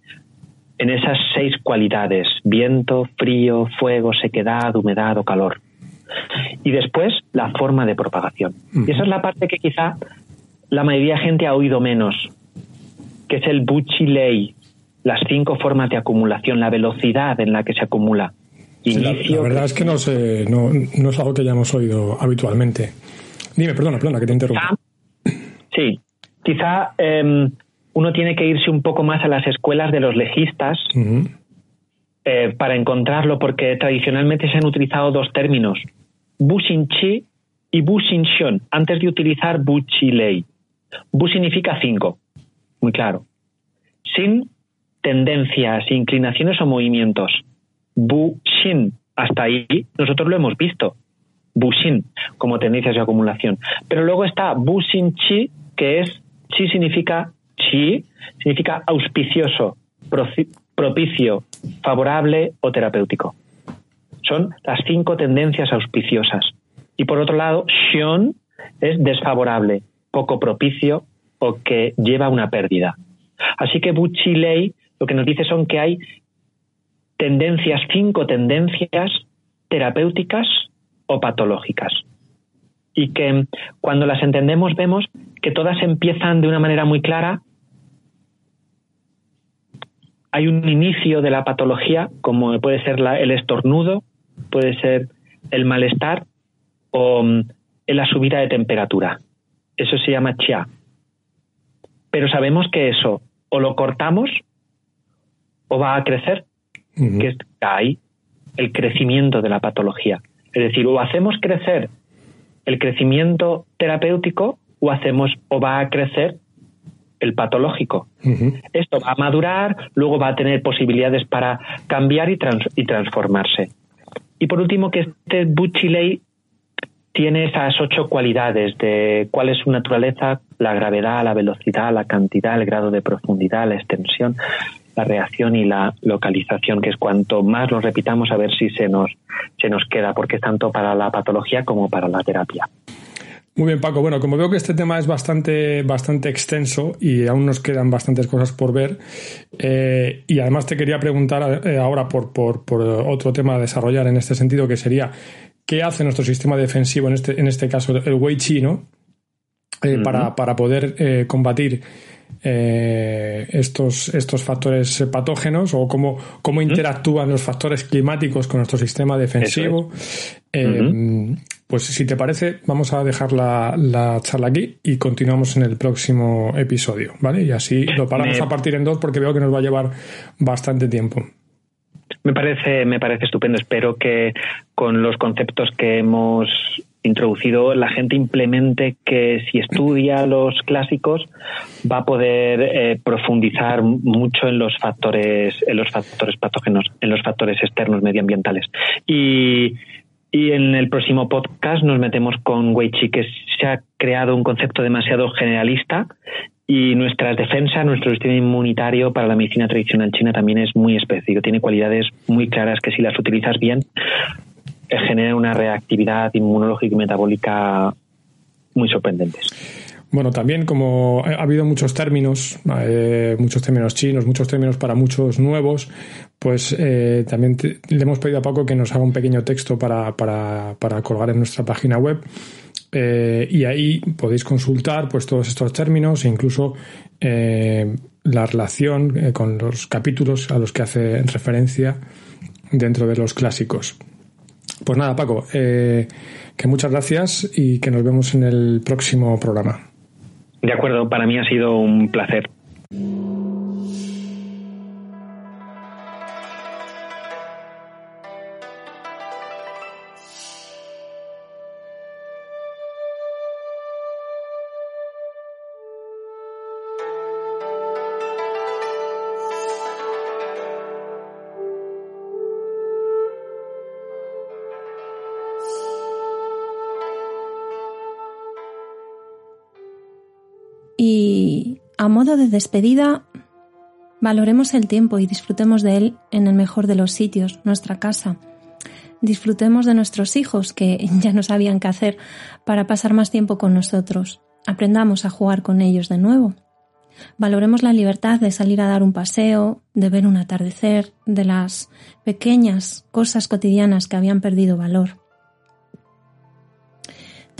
Speaker 5: en esas seis cualidades, viento, frío, fuego, sequedad, humedad o calor. Y después la forma de propagación. Y esa es la parte que quizá la mayoría de gente ha oído menos, que es el Bucci las cinco formas de acumulación, la velocidad en la que se acumula.
Speaker 2: Inicio, la, verdad es que no, sé, no, no, es algo que hayamos oído habitualmente. Dime, perdona, perdona, que te interrumpa.
Speaker 5: Sí, quizá em, uno tiene que irse un poco más a las escuelas de los legistas eh, para encontrarlo, porque tradicionalmente se han utilizado dos términos, Chi y Bushinxion, antes de utilizar Lei. Bu significa cinco, muy claro. Sin tendencias, inclinaciones o movimientos. Bu Shin, hasta ahí nosotros lo hemos visto. Bu Shin, como tendencias de acumulación. Pero luego está Bu Shin Chi, que es, Chi significa Chi, significa auspicioso, propicio, favorable o terapéutico. Son las cinco tendencias auspiciosas. Y por otro lado, Xion es desfavorable, poco propicio o que lleva una pérdida. Así que Bucci lo que nos dice son que hay tendencias, cinco tendencias terapéuticas o patológicas. Y que cuando las entendemos vemos que todas empiezan de una manera muy clara. Hay un inicio de la patología, como puede ser el estornudo, puede ser el malestar o mm, la subida de temperatura. Eso se llama chia. Pero sabemos que eso o lo cortamos o va a crecer, que es ahí el crecimiento de la patología. Es decir, o hacemos crecer el crecimiento terapéutico o hacemos o va a crecer el patológico. Esto va a madurar, luego va a tener posibilidades para cambiar y, y transformarse. Y por último, que este Buchilei tiene esas ocho cualidades de cuál es su naturaleza, la gravedad, la velocidad, la cantidad, el grado de profundidad, la extensión, la reacción y la localización, que es cuanto más lo repitamos a ver si se nos, se nos queda, porque es tanto para la patología como para la terapia.
Speaker 2: Muy bien, Paco. Bueno, como veo que este tema es bastante, bastante extenso y aún nos quedan bastantes cosas por ver, eh, y además te quería preguntar eh, ahora por, por, por, otro tema a desarrollar en este sentido, que sería qué hace nuestro sistema defensivo, en este, en este caso el Wei Chi, ¿no? Eh, para, para, poder eh, combatir eh, estos, estos factores patógenos o cómo, cómo interactúan los factores climáticos con nuestro sistema defensivo. Eh, pues si te parece, vamos a dejar la, charla aquí y continuamos en el próximo episodio, ¿vale? Y así lo paramos a partir en dos porque veo que nos va a llevar bastante tiempo.
Speaker 5: Me parece, me parece estupendo. Espero que con los conceptos que hemos introducido la gente implemente que si estudia los clásicos va a poder eh, profundizar mucho en los factores en los factores patógenos en los factores externos medioambientales y y en el próximo podcast nos metemos con Wei Chi, que se ha creado un concepto demasiado generalista y nuestras defensas, nuestro sistema inmunitario para la medicina tradicional china también es muy específico. Tiene cualidades muy claras que si las utilizas bien genera una reactividad inmunológica y metabólica muy sorprendentes.
Speaker 2: Bueno, también como ha habido muchos términos, eh, muchos términos chinos, muchos términos para muchos nuevos, pues eh, también le hemos pedido a Paco que nos haga un pequeño texto para, para, para colgar en nuestra página web. Eh, y ahí podéis consultar pues todos estos términos e incluso la relación con los capítulos a los que hace referencia dentro de los clásicos. Pues nada, Paco, que muchas gracias y que nos vemos en el próximo programa.
Speaker 5: De acuerdo, para mí ha sido un placer.
Speaker 3: A modo de despedida, valoremos el tiempo y disfrutemos de él en el mejor de los sitios, nuestra casa. Disfrutemos de nuestros hijos, que ya no sabían qué hacer para pasar más tiempo con nosotros. Aprendamos a jugar con ellos de nuevo. Valoremos la libertad de salir a dar un paseo, de ver un atardecer, de las pequeñas cosas cotidianas que habían perdido valor.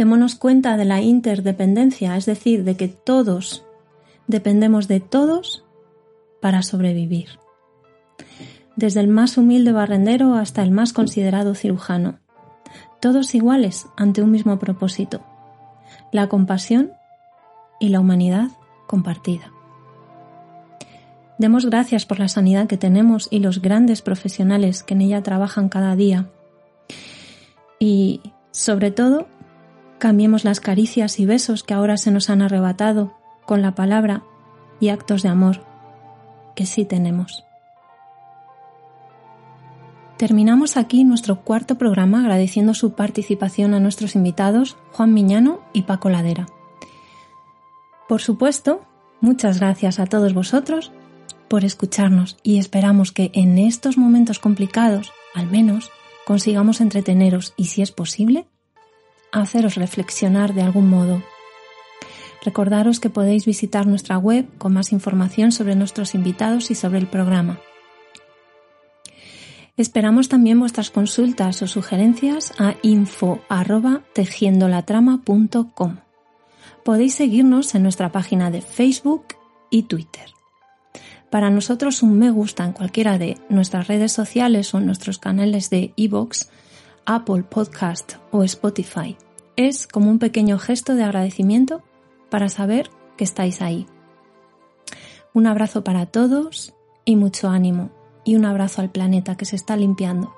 Speaker 3: Démonos cuenta de la interdependencia, es decir, de que todos dependemos de todos para sobrevivir. Desde el más humilde barrendero hasta el más considerado cirujano. Todos iguales ante un mismo propósito. La compasión y la humanidad compartida. Demos gracias por la sanidad que tenemos y los grandes profesionales que en ella trabajan cada día. Y, sobre todo, cambiemos las caricias y besos que ahora se nos han arrebatado con la palabra y actos de amor que sí tenemos. Terminamos aquí nuestro cuarto programa agradeciendo su participación a nuestros invitados Juan Miñano y Paco Ladera. Por supuesto, muchas gracias a todos vosotros por escucharnos y esperamos que en estos momentos complicados, al menos, consigamos entreteneros y, si es posible, haceros reflexionar de algún modo Recordaros que podéis visitar nuestra web con más información sobre nuestros invitados y sobre el programa. Esperamos también vuestras consultas o sugerencias a info@tejiendolatrama.com. Podéis seguirnos en nuestra página de Facebook y Twitter. Para nosotros un me gusta en cualquiera de nuestras redes sociales o en nuestros canales de iVoox, Apple Podcast o Spotify es como un pequeño gesto de agradecimiento para saber que estáis ahí. Un abrazo para todos y mucho ánimo y un abrazo al planeta que se está limpiando.